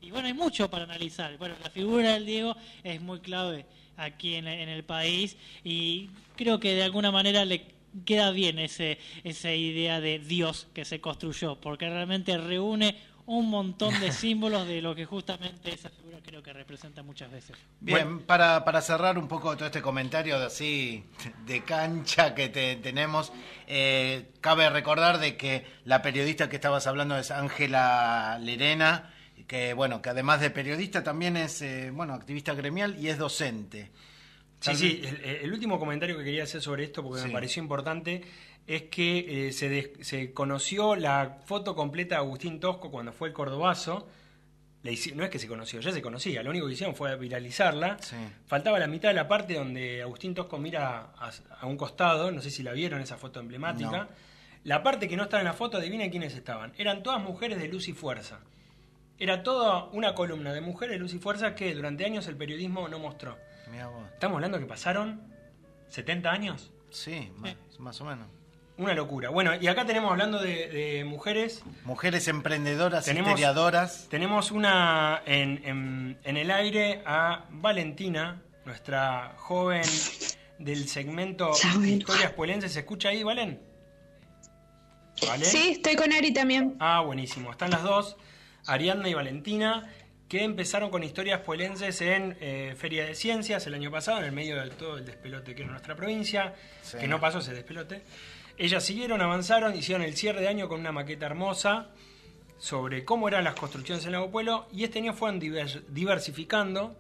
Y bueno, hay mucho para analizar. Bueno, la figura del Diego es muy clave aquí en, en el país y creo que de alguna manera le queda bien ese esa idea de Dios que se construyó, porque realmente reúne un montón de [laughs] símbolos de lo que justamente esa figura creo que representa muchas veces. Bien, para, para cerrar un poco todo este comentario de así de cancha que te- tenemos, eh, cabe recordar de que la periodista que estabas hablando es Ángela Lerena, que bueno, que además de periodista también es eh, bueno activista gremial y es docente. Sí, Tal sí, vez- el, el último comentario que quería hacer sobre esto, porque Sí. me pareció importante, es que eh, se, des- se conoció la foto completa de Agustín Tosco cuando fue el Cordobazo. Le no es que se conoció, ya se conocía, lo único que hicieron fue viralizarla. Faltaba la mitad de la parte donde Agustín Tosco mira a, a un costado, no sé si la vieron esa foto emblemática. No. La parte que no estaba en la foto, adivinen quiénes estaban. Eran todas mujeres de luz y fuerza. Era toda una columna de mujeres luz y fuerza que durante años el periodismo no mostró. Mirá vos. Estamos hablando que pasaron 70 años. Sí, más, más o menos. Una locura. Bueno, y acá tenemos hablando de, de mujeres. Mujeres emprendedoras, Tenemos- historiadoras. Tenemos una en, en- en el aire a Valentina, nuestra joven del segmento Historias Puelenses. ¿Se escucha ahí, Valen? ¿Valen? Sí, estoy con Ari también. Ah, buenísimo. Están las dos, Ariadna y Valentina, que empezaron con historias puelenses en eh, Feria de Ciencias el año pasado, en el medio de todo el despelote que era nuestra provincia, Sí. que no pasó ese despelote. Ellas siguieron, avanzaron, hicieron el cierre de año con una maqueta hermosa sobre cómo eran las construcciones en Lago Pueblo y este año fueron divers- diversificando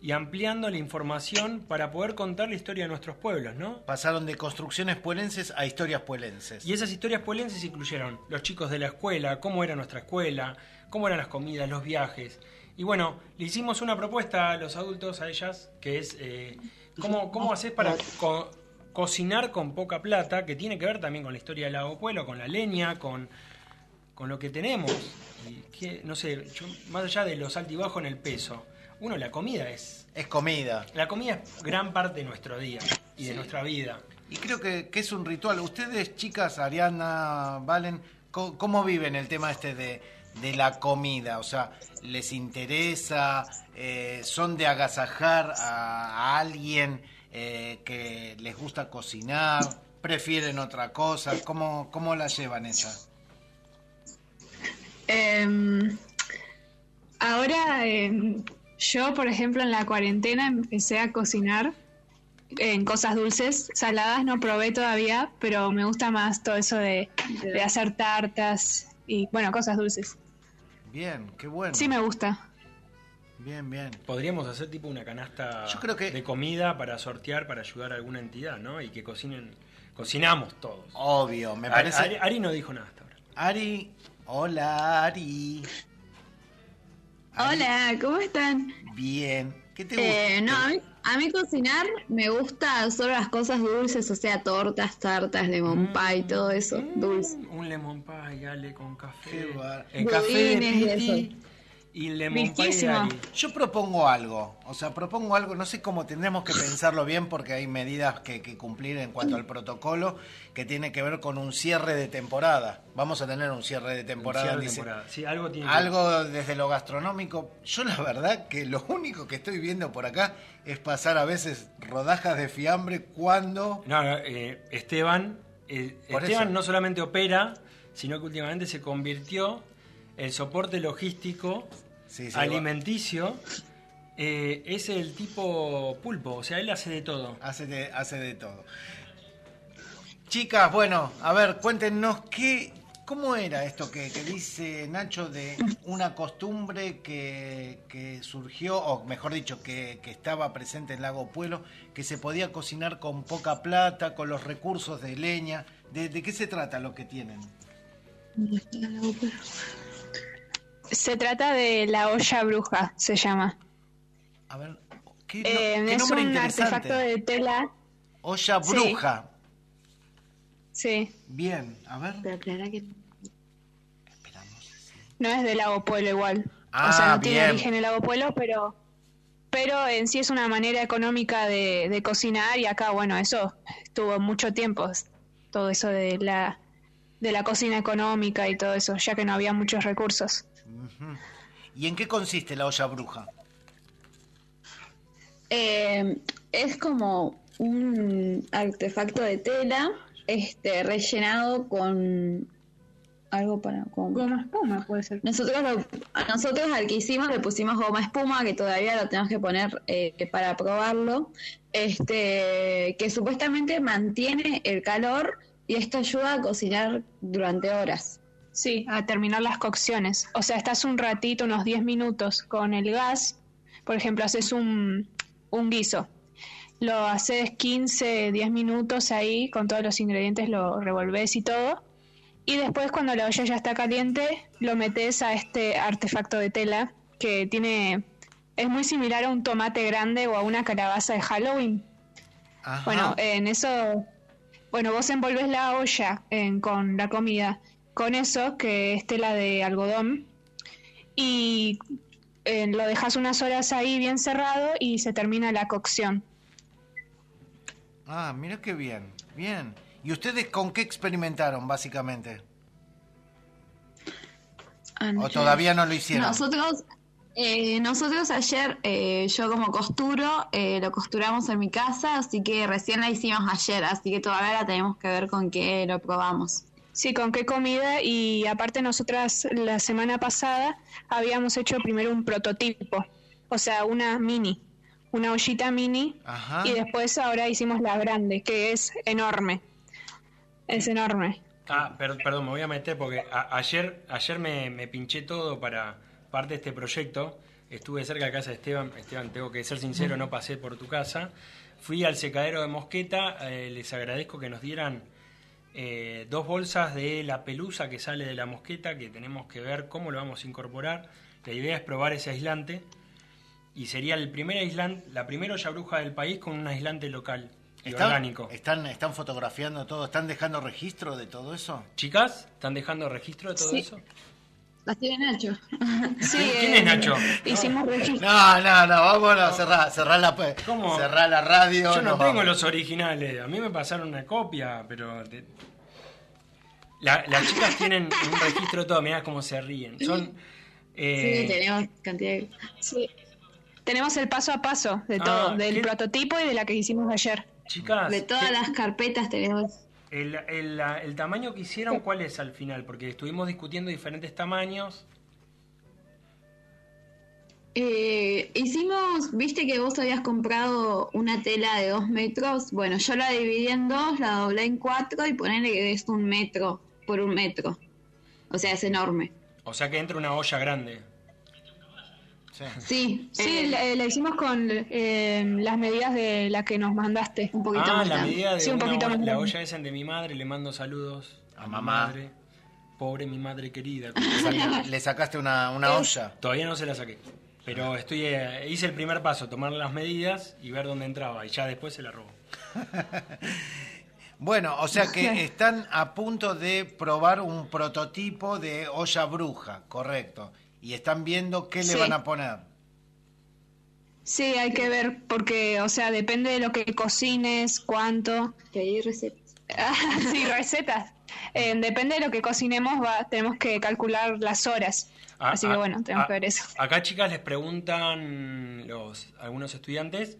y ampliando la información para poder contar la historia de nuestros pueblos, ¿no? Pasaron de construcciones puelenses a historias puelenses. Y esas historias puelenses incluyeron los chicos de la escuela, cómo era nuestra escuela, cómo eran las comidas, los viajes. Y bueno, le hicimos una propuesta a los adultos, a ellas, que es eh, cómo, cómo haces para co- cocinar con poca plata, que tiene que ver también con la historia del Lago Pueblo, con la leña, con, con lo que tenemos. Y que, no sé, yo- más allá de los altibajos en el peso, uno, la comida es... Es comida. La comida es gran parte de nuestro día y de nuestra vida. Y creo que, que es un ritual. Ustedes, chicas, Ariana, Valen, ¿cómo, viven el tema este de, de la comida? O sea, ¿les interesa? Eh, ¿Son de agasajar a, alguien eh, que les gusta cocinar? ¿Prefieren otra cosa? ¿Cómo, cómo la llevan esa? Em, ahora, em, yo, por ejemplo, en la cuarentena empecé a cocinar en cosas dulces, saladas no probé todavía, pero me gusta más todo eso de, de hacer tartas y, bueno, cosas dulces. Bien, qué bueno. Sí me gusta. Bien, bien. Podríamos hacer tipo una canasta Yo creo que- de comida para sortear, para ayudar a alguna entidad, ¿no? Y que cocinen, cocinamos todos. Obvio, me Ari- parece... Ari, Ari no dijo nada hasta ahora. Ari, hola Ari. Hola, ¿cómo están? Bien. ¿Qué te gusta? Eh, no, a mí, a mí cocinar me gusta solo las cosas dulces, o sea, tortas, tartas, lemon pie, todo eso, dulce. Un lemon pie, Ale, con café. Qué bar- El café de Piti y lemon pie Ari. Yo propongo algo, o sea, propongo algo, no sé cómo tendremos que pensarlo bien porque hay medidas que, que cumplir en cuanto al protocolo que tiene que ver con un cierre de temporada. Vamos a tener un cierre de temporada. Cierre de temporada. Sí, algo tiene que- Algo desde lo gastronómico. Yo la verdad que lo único que estoy viendo por acá es pasar a veces rodajas de fiambre cuando... No, no, eh, Esteban, eh, Esteban eso. no solamente opera, sino que últimamente se convirtió el soporte logístico Sí, sí, alimenticio. eh, es el tipo pulpo, o sea, él hace de todo. Hace de, hace de todo. Chicas, bueno, a ver, cuéntenos qué, cómo era esto que, que dice Nacho de una costumbre que, que surgió, o mejor dicho, que, que estaba presente en Lago Pueblo, que se podía cocinar con poca plata, con los recursos de leña. ¿De, de qué se trata lo que tienen? Se trata de la olla bruja, se llama. A ver, ¿qué, no- Eh, qué es nombre un interesante? artefacto de tela. Olla bruja. Sí, Bien, a ver. no es del lago Pueblo igual. Ah, o sea, no tiene origen en el lago Pueblo, pero pero en sí es una manera económica de, de cocinar y acá, bueno, eso estuvo mucho tiempo, todo eso de la de la cocina económica y todo eso, ya que no había muchos recursos. ¿Y en qué consiste la olla bruja? Eh, es como un artefacto de tela este rellenado con algo para con goma espuma puede ser. Nosotros lo- a nosotros al que hicimos le pusimos goma espuma que todavía lo tenemos que poner eh, para probarlo. Este que supuestamente mantiene el calor y esto ayuda a cocinar durante horas Sí, a terminar las cocciones. O sea, estás un ratito, unos 10 minutos con el gas. Por ejemplo, haces un, un guiso. Lo haces 15, 10 minutos ahí con todos los ingredientes, lo revolves y todo. Y después cuando la olla ya está caliente, lo metes a este artefacto de tela que tiene... Es muy similar a un tomate grande o a una calabaza de Halloween. Ajá. Bueno, en eso, bueno, vos envolves la olla en- con la comida, con eso, que es tela de algodón, y eh, lo dejas unas horas ahí bien cerrado y se termina la cocción. Ah, mira qué bien, bien. ¿Y ustedes con qué experimentaron, básicamente? ¿O todavía no lo hicieron? Nosotros, eh, nosotros ayer, eh, yo como costuro, eh, lo costuramos en mi casa, así que recién la hicimos ayer, así que todavía la tenemos que ver con qué lo probamos. Sí, con qué comida y aparte nosotras la semana pasada habíamos hecho primero un prototipo, o sea, una mini, una ollita mini Ajá. y después ahora hicimos la grande, que es enorme. Es enorme. Ah, per- perdón, me voy a meter porque a- ayer, ayer me, me pinché todo para parte de este proyecto. Estuve cerca de casa de Esteban. Esteban, tengo que ser sincero, no pasé por tu casa. Fui al secadero de Mosqueta. eh, les agradezco que nos dieran eh, dos bolsas de la pelusa que sale de la mosqueta, que tenemos que ver cómo lo vamos a incorporar. La idea es probar ese aislante. Y sería el primer aislante, la primera olla bruja del país con un aislante local y ¿Están, orgánico. Están, ¿Están fotografiando todo? ¿Están dejando registro de todo eso? Chicas, ¿están dejando registro de todo Sí. eso? Las tiene Nacho. [laughs] Sí, ¿Quién eh, es Nacho? Hicimos registro. No, no, no, vamos a cerrar, cerrar la, ¿Cómo? cerrar la radio. Yo no tengo vamos. los originales. A mí me pasaron una copia, pero. de- La- las chicas tienen un registro de todo. Mirá cómo se ríen. Son. eh, Sí, tenemos cantidad de... Sí. Tenemos el paso a paso de Ah, todo, del ¿qué? prototipo y de la que hicimos ayer. Chicas, De todas ¿qué- las carpetas tenemos... el, el- tamaño que hicieron, ¿cuál es al final? Porque estuvimos discutiendo diferentes tamaños. Eh, hicimos, viste que vos habías comprado una tela de dos metros. Bueno, yo la dividí en dos, la doblé en cuatro y ponele que es un metro por un metro. O sea, es enorme. O sea que entra una olla grande. Sí, Sí, eh, la, la hicimos con eh, las medidas de la que nos mandaste. Un poquito ah, más la medida de Sí, un una poquito olla- más la olla esa de mi madre. Le mando saludos a, mi mamá. madre. Pobre mi madre querida. Le sacaste una, una olla. Todavía no se la saqué. Pero estoy eh, hice el primer paso, tomar las medidas y ver dónde entraba. Y ya después se la robó. [laughs] Bueno, o sea que [laughs] están a punto de probar un prototipo de olla bruja, correcto. Y están viendo qué le Sí. van a poner. Sí, hay que ver porque, o sea, depende de lo que cocines, cuánto. Que hay recetas. [laughs] sí, recetas. Eh, depende de lo que cocinemos, va, tenemos que calcular las horas. Ah, Así que ah, bueno, tenemos ah, que ver eso. Acá, chicas, les preguntan los algunos estudiantes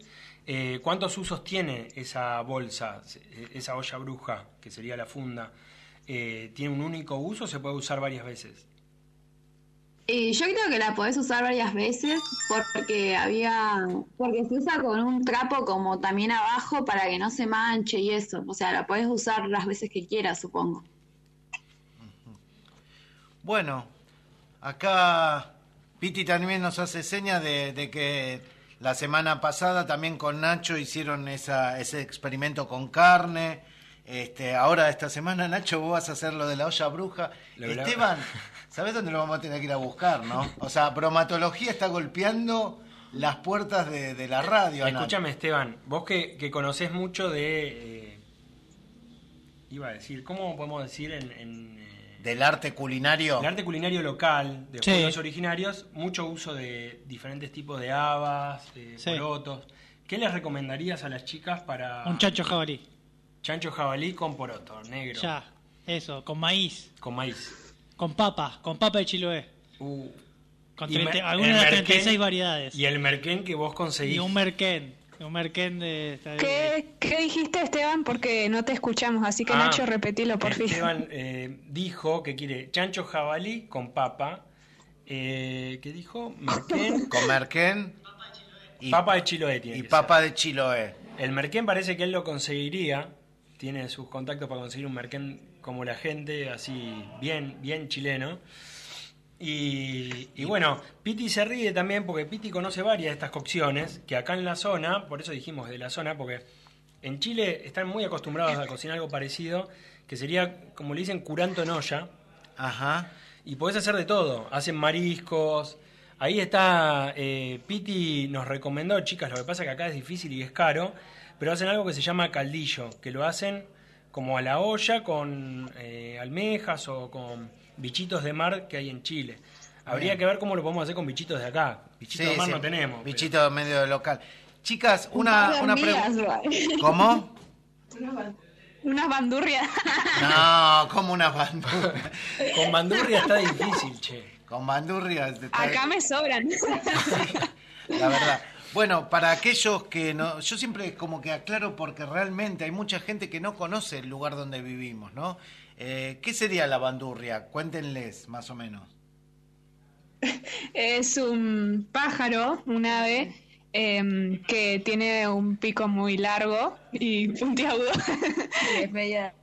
eh, cuántos usos tiene esa bolsa, esa olla bruja, que sería la funda. Eh, ¿Tiene un único uso o se puede usar varias veces? Y yo creo que la podés usar varias veces porque había porque se usa con un trapo como también abajo para que no se manche y eso. O sea, la podés usar las veces que quieras, supongo. Bueno, acá Piti también nos hace seña de, de que la semana pasada también con Nacho hicieron esa, ese experimento con carne. Este, ahora esta semana, Nacho, vos vas a hacer lo de la olla bruja. Esteban, [laughs] ¿sabés dónde lo vamos a tener que ir a buscar, no? O sea, bromatología está golpeando las puertas de, de la radio. Escúchame, Esteban, vos que, que conocés mucho de... eh, iba a decir, ¿cómo podemos decir en... en, eh, Del arte culinario. el arte culinario local, de Sí. pueblos originarios, mucho uso de diferentes tipos de habas, de Sí. porotos. ¿Qué les recomendarías a las chicas para... Un chancho jabalí. Chancho jabalí con poroto, negro. Ya, eso, con maíz, Con maíz. Con papa, con papa de chiloé. Uh. Con Y 30 mer- algunas de las merquén- 36 variedades. Y el merquén que vos conseguís. Y un merquén. Un merquén de. ¿Qué, ¿Qué dijiste, Esteban? Porque no te escuchamos, así que Ah, Nacho, repetilo, por fin. Esteban eh, dijo que quiere chancho jabalí con papa. Eh, ¿Qué dijo? Merquén. [laughs] Con merquén y, papa de chiloé tiene y que papa de chiloé. El merquén parece que él lo conseguiría. Tiene sus contactos para conseguir un merquén como la gente, así bien, bien chileno. Y, y bueno, Piti se ríe también porque Piti conoce varias de estas cocciones, que acá en la zona, por eso dijimos de la zona, porque en Chile están muy acostumbrados a cocinar algo parecido, que sería, como le dicen, curanto en olla. Ajá. Y podés hacer de todo. Hacen mariscos. Ahí está, eh, Piti nos recomendó, chicas, lo que pasa es que acá es difícil y es caro, pero hacen algo que se llama caldillo, que lo hacen como a la olla con eh, almejas o con bichitos de mar que hay en Chile. Habría Bien. que ver cómo lo podemos hacer con bichitos de acá. Bichitos de mar sí, no tenemos. pero- Bichito medio local. Chicas, Un una, una pregunta. ¿Cómo? Unas bandurrias. No, como una bandurria. [laughs] Con bandurria está difícil, che. Con bandurria. está- Acá me sobran. [laughs] La verdad. Bueno, para aquellos que no, yo siempre como que aclaro porque realmente hay mucha gente que no conoce el lugar donde vivimos, ¿no? Eh, ¿Qué sería la bandurria? Cuéntenles, más o menos. Es un pájaro, un ave, em, que tiene un pico muy largo y puntiagudo. es bella.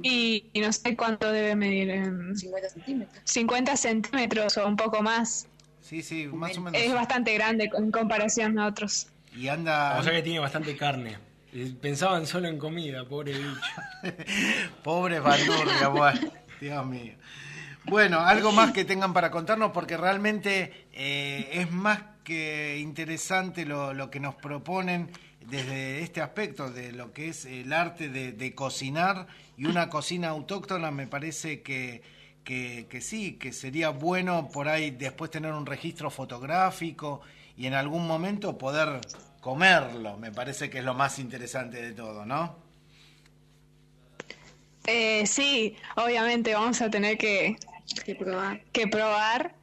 Y, y no sé cuánto debe medir. 50 centímetros. 50 centímetros o un poco más. Sí, sí, más o menos. Es bastante grande en comparación a otros. Y anda. O sea que tiene bastante carne. Pensaban solo en comida, pobre bicho. [laughs] Pobre bandurria, [laughs] bueno, Dios mío. Bueno, algo más que tengan para contarnos, porque realmente eh, es más que interesante lo, lo que nos proponen desde este aspecto de lo que es el arte de, de cocinar y una cocina autóctona, me parece que, que, que sí, que sería bueno por ahí después tener un registro fotográfico y en algún momento poder comerlo, me parece que es lo más interesante de todo, ¿no? Eh, sí, obviamente vamos a tener que, probar. que probar.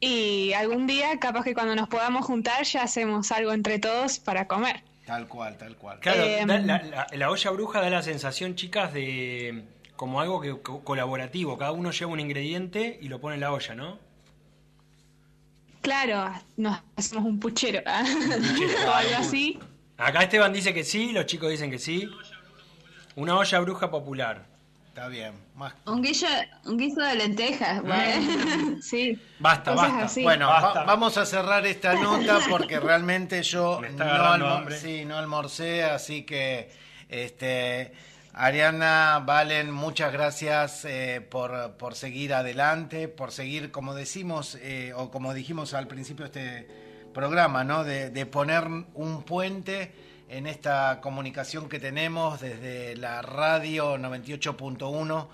Y algún día, capaz que cuando nos podamos juntar, ya hacemos algo entre todos para comer. Tal cual, tal cual. Claro, la, la- la olla bruja da la sensación, chicas, de como algo que co- colaborativo. Cada uno lleva un ingrediente y lo pone en la olla, ¿no? Claro, nos hacemos un puchero [laughs] o algo así. Acá Esteban dice que sí, los chicos dicen que sí. Una olla bruja popular. Está bien. Más... Un guiso, un guiso de lentejas, bueno. [laughs] sí. Basta, Cosas basta. así. Bueno, Basta. va- vamos a cerrar esta nota [laughs] porque realmente yo no, almor- sí, no almorcé, así que este Ariana, Valen, muchas gracias eh, por, por seguir adelante, por seguir, como decimos, eh, o como dijimos al principio de este programa, ¿no? De, poner un puente en esta comunicación que tenemos desde la radio 98.1.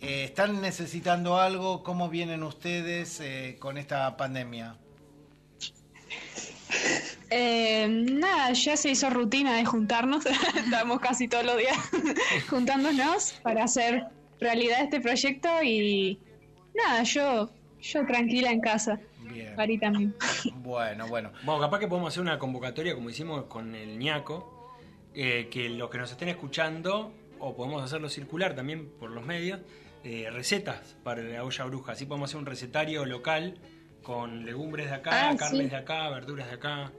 Eh, ¿Están necesitando algo? ¿Cómo vienen ustedes eh, con esta pandemia? [laughs] Eh, nada, ya se hizo rutina de juntarnos. [laughs] Estamos casi todos los días [laughs] juntándonos para hacer realidad este proyecto y nada, yo, yo tranquila en casa. Bien. Ari también. Bueno, bueno. Bueno, capaz que podemos hacer una convocatoria como hicimos con el ñaco, eh, que los que nos estén escuchando, o podemos hacerlo circular también por los medios, eh, recetas para la olla bruja. Así podemos hacer un recetario local con legumbres de acá, Ah, carnes sí. de acá, verduras de acá.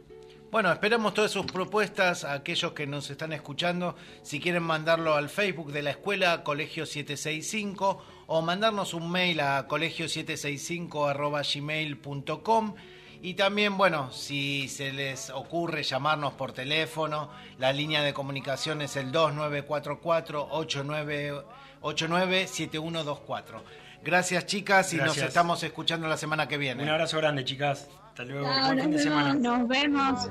Bueno, esperamos todas sus propuestas, a aquellos que nos están escuchando, si quieren mandarlo al Facebook de la escuela Colegio 765 o mandarnos un mail a colegio765 y también, bueno, si se les ocurre llamarnos por teléfono, la línea de comunicación es el 2944-897124. Gracias chicas y nos estamos escuchando la semana que viene. Un abrazo grande, chicas. Hasta luego. Chao, Buen fin de nos semana. vemos. Nos vemos.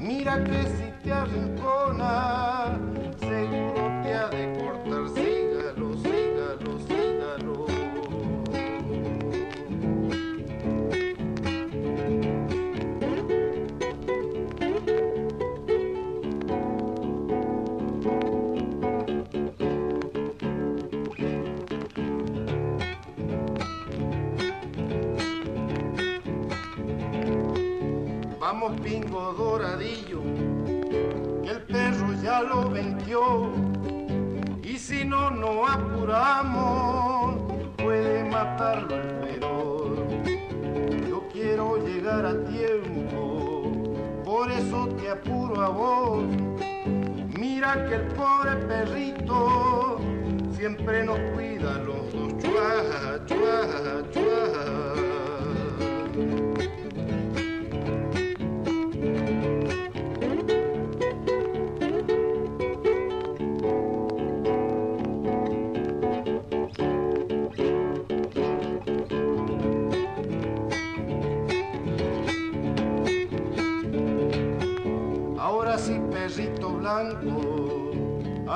Mira que si te arrincona, seguro te ha de cortar. Pingo doradillo, el perro ya lo vendió. Y si no nos apuramos, puede matarlo el perro. Yo quiero llegar a tiempo, por eso te apuro a vos. Mira que el pobre perrito siempre nos cuida los dos. Chua,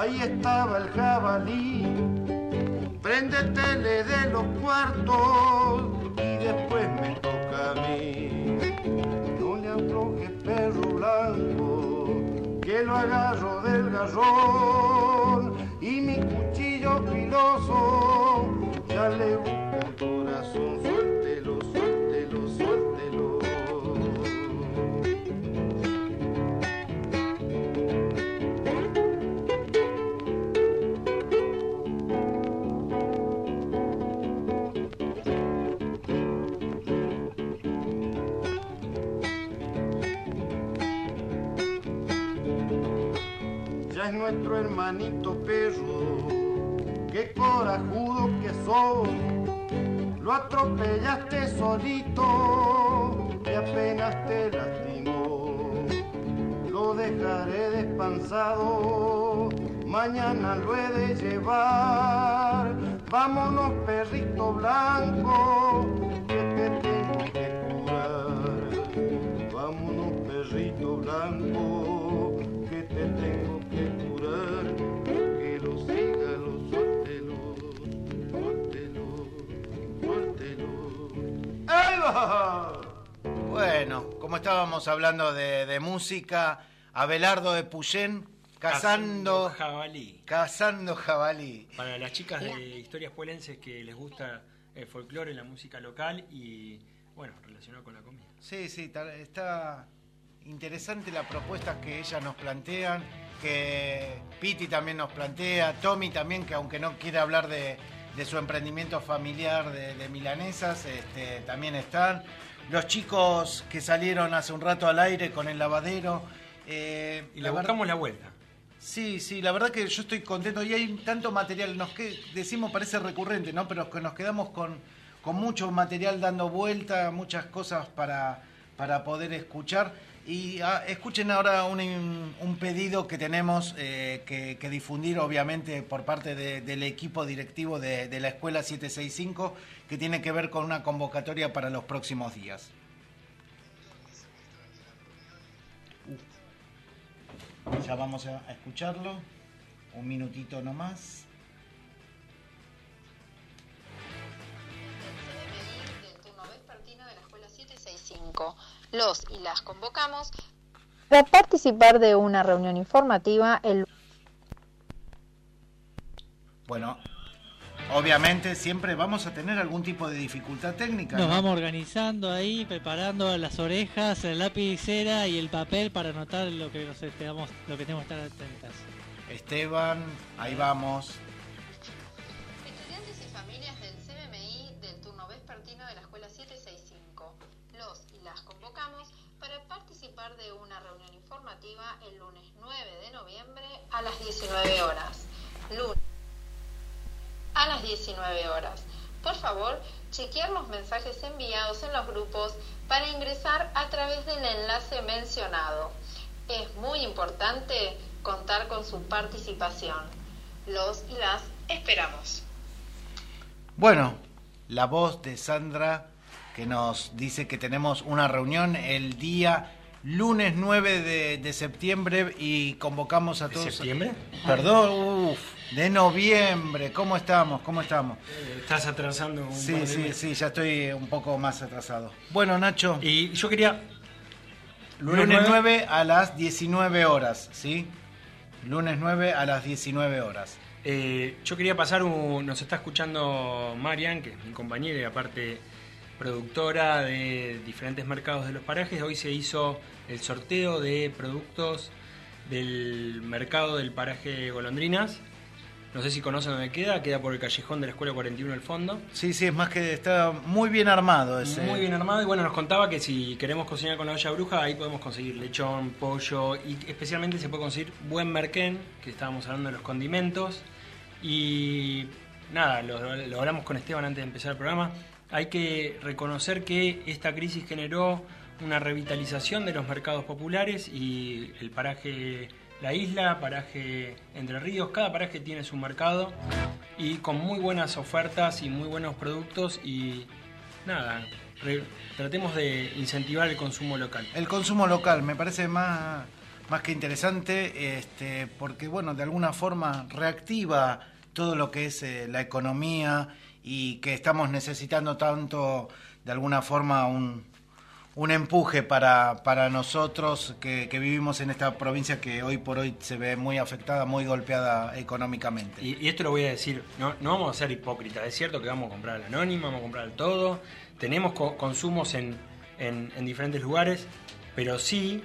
ahí estaba el hermanito perro, qué corajudo que sos, lo atropellaste solito y apenas te lastimó, lo dejaré despansado, mañana lo he de llevar, vámonos perrito blanco, hablando de, de música, Abelardo de Puyén cazando, jabalí. cazando jabalí. Para las chicas de historias puelenses que les gusta el folclore, la música local y, bueno, relacionado con la comida. Sí, sí, está interesante la propuesta que ellas nos plantean, que Piti también nos plantea, Tommy también, que aunque no quiere hablar de, de su emprendimiento familiar de, de milanesas, este, también están. Los chicos que salieron hace un rato al aire con el lavadero. eh, Y le la buscamos la vuelta. Sí, sí, la verdad que yo estoy contento y hay tanto material, nos que decimos parece recurrente, ¿no? Pero que nos quedamos con, con mucho material dando vuelta, muchas cosas para, para poder escuchar. Y ah, escuchen ahora un, un pedido que tenemos eh, que, difundir, obviamente, por parte de- del equipo directivo de, la Escuela 765, que tiene que ver con una convocatoria para los próximos días. Ya vamos a escucharlo. Un minutito nomás. vespertino de la escuela 765. Los y las convocamos Para participar de una reunión informativa, el Bueno, obviamente siempre vamos a tener algún tipo de dificultad técnica. Nos ¿no? vamos organizando ahí, preparando las orejas, el lapicera y el papel para anotar lo que nos tenemos, lo que tenemos que estar atentas. Esteban, ahí vamos. A las 19 horas. Lunes a las 19 horas. Por favor, chequear los mensajes enviados en los grupos para ingresar a través del enlace mencionado. Es muy importante contar con su participación. Los y las esperamos. Bueno, la voz de Sandra que nos dice que tenemos una reunión el día lunes 9 de, de septiembre y convocamos a ¿De todos. septiembre? Perdón, uf, de noviembre. ¿Cómo estamos? ¿Cómo estamos? Eh, Estás atrasando un Sí, de sí, sí, ya estoy un poco más atrasado. Bueno, Nacho. Y yo quería. Lunes, Lunes 9 a las 19 horas, ¿sí? Lunes 9 a las 19 horas. Eh, yo quería pasar un. Nos está escuchando Marian, que es mi compañera y aparte productora de diferentes mercados de los parajes. Hoy se hizo el sorteo de productos del mercado del paraje Golondrinas. No sé si conocen dónde queda, queda por el callejón de la Escuela 41 al fondo. Sí, sí, es más que está muy bien armado ese. Muy bien armado y bueno, nos contaba que si queremos cocinar con la olla bruja, ahí podemos conseguir lechón, pollo y especialmente se puede conseguir buen merquén, que estábamos hablando de los condimentos. Y nada, lo, lo hablamos con Esteban antes de empezar el programa. Hay que reconocer que esta crisis generó una revitalización de los mercados populares y el paraje La Isla, paraje Entre Ríos, cada paraje tiene su mercado y con muy buenas ofertas y muy buenos productos y nada, tratemos de incentivar el consumo local. El consumo local me parece más, más que interesante, este, porque bueno, de alguna forma reactiva todo lo que es eh, la economía y que estamos necesitando tanto, de alguna forma, un, un empuje para, para nosotros que, vivimos en esta provincia que hoy por hoy se ve muy afectada, muy golpeada económicamente. Y, esto lo voy a decir, no, no vamos a ser hipócritas, es cierto que vamos a comprar al anónimo, vamos a comprar al todo, tenemos co- consumos en, en- en diferentes lugares, pero sí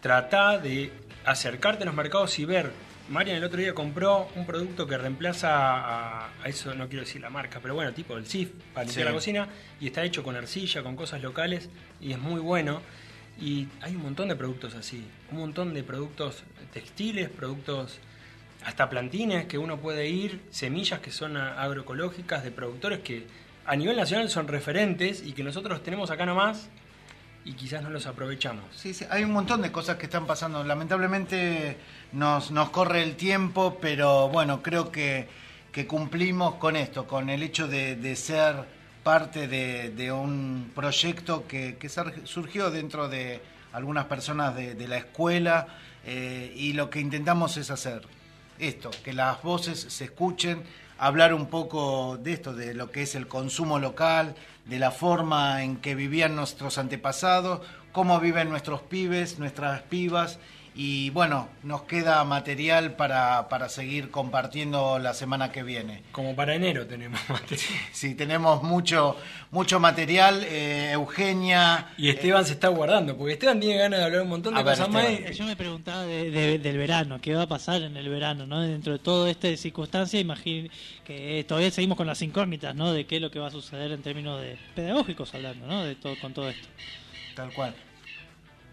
trata de acercarte a los mercados y ver. Marian el otro día compró un producto que reemplaza a, a eso, no quiero decir la marca, pero bueno, tipo el SIF para limpiar Sí. la cocina y está hecho con arcilla, con cosas locales y es muy bueno. Y hay un montón de productos así, un montón de productos textiles, productos hasta plantines que uno puede ir, semillas que son agroecológicas de productores que a nivel nacional son referentes y que nosotros tenemos acá nomás y quizás no los aprovechamos. Sí, sí, hay un montón de cosas que están pasando. Lamentablemente nos, nos corre el tiempo, pero bueno, creo que, que cumplimos con esto, con el hecho de, de ser parte de, de un proyecto que, que surgió dentro de algunas personas de, de la escuela eh, y lo que intentamos es hacer esto, que las voces se escuchen, hablar un poco de esto, de lo que es el consumo local, de la forma en que vivían nuestros antepasados, cómo viven nuestros pibes, nuestras pibas. Y bueno, nos queda material para, para seguir compartiendo la semana que viene. Como para enero tenemos material. Sí, tenemos mucho, mucho material. Eh, Eugenia. Y Esteban se está guardando, porque Esteban tiene ganas de hablar un montón de cosas más. Yo me preguntaba de- de- del verano, qué va a pasar en el verano, ¿no? Dentro de toda esta circunstancia, imagino que todavía seguimos con las incógnitas, ¿no? De qué es lo que va a suceder en términos de pedagógicos hablando, ¿no? De todo con todo esto. Tal cual.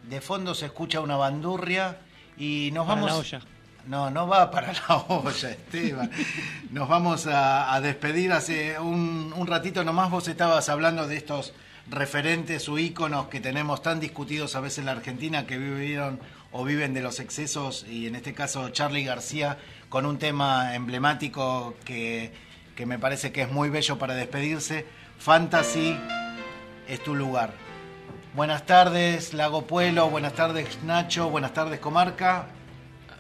De fondo se escucha una bandurria y nos Para vamos. la olla. No, no va para [laughs] la olla, Esteban. Nos vamos a, a despedir. Hace un, un ratito nomás vos estabas hablando de estos referentes o íconos que tenemos tan discutidos a veces en la Argentina que vivieron o viven de los excesos y en este caso Charlie García con un tema emblemático que, que me parece que es muy bello para despedirse. Fantasy es tu lugar. Buenas tardes, Lago Pueblo. Buenas tardes, Nacho. Buenas tardes, Comarca.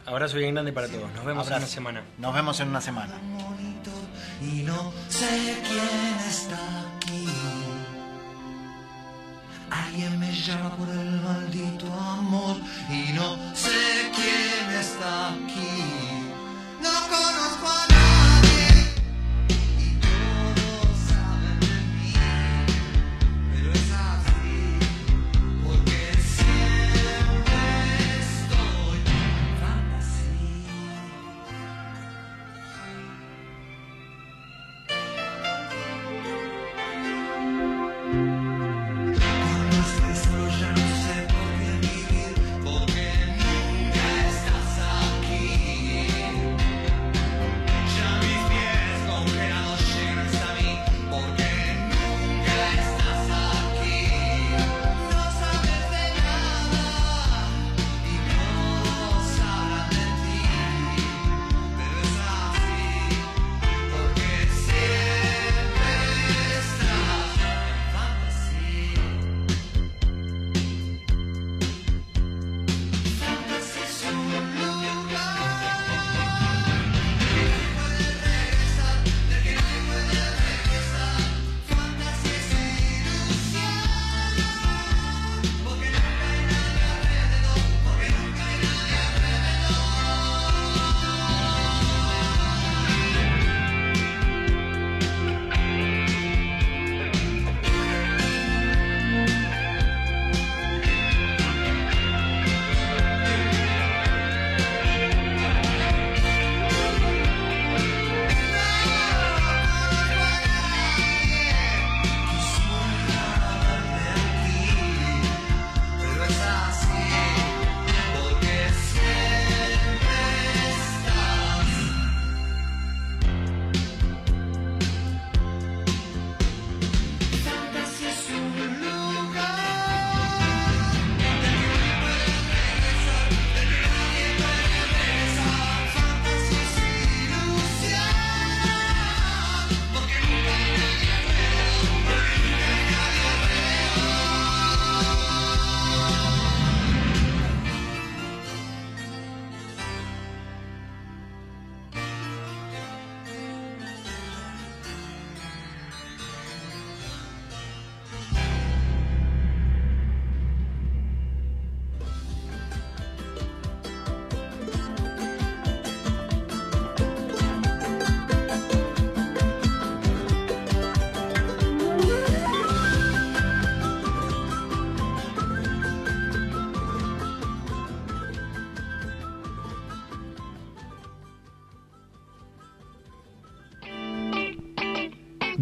Abrazo bien grande para todos. Nos vemos en Abrazo. una semana. Nos vemos en una semana. y no sé quién está aquí. Alguien me llama por el maldito amor y no sé quién está aquí. No conozco a nadie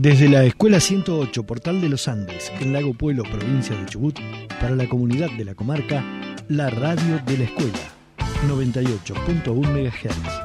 Desde la Escuela 108, Portal de los Andes, en Lago Pueblo, provincia de Chubut, para la comunidad de la comarca, la radio de la escuela, 98.1 MHz.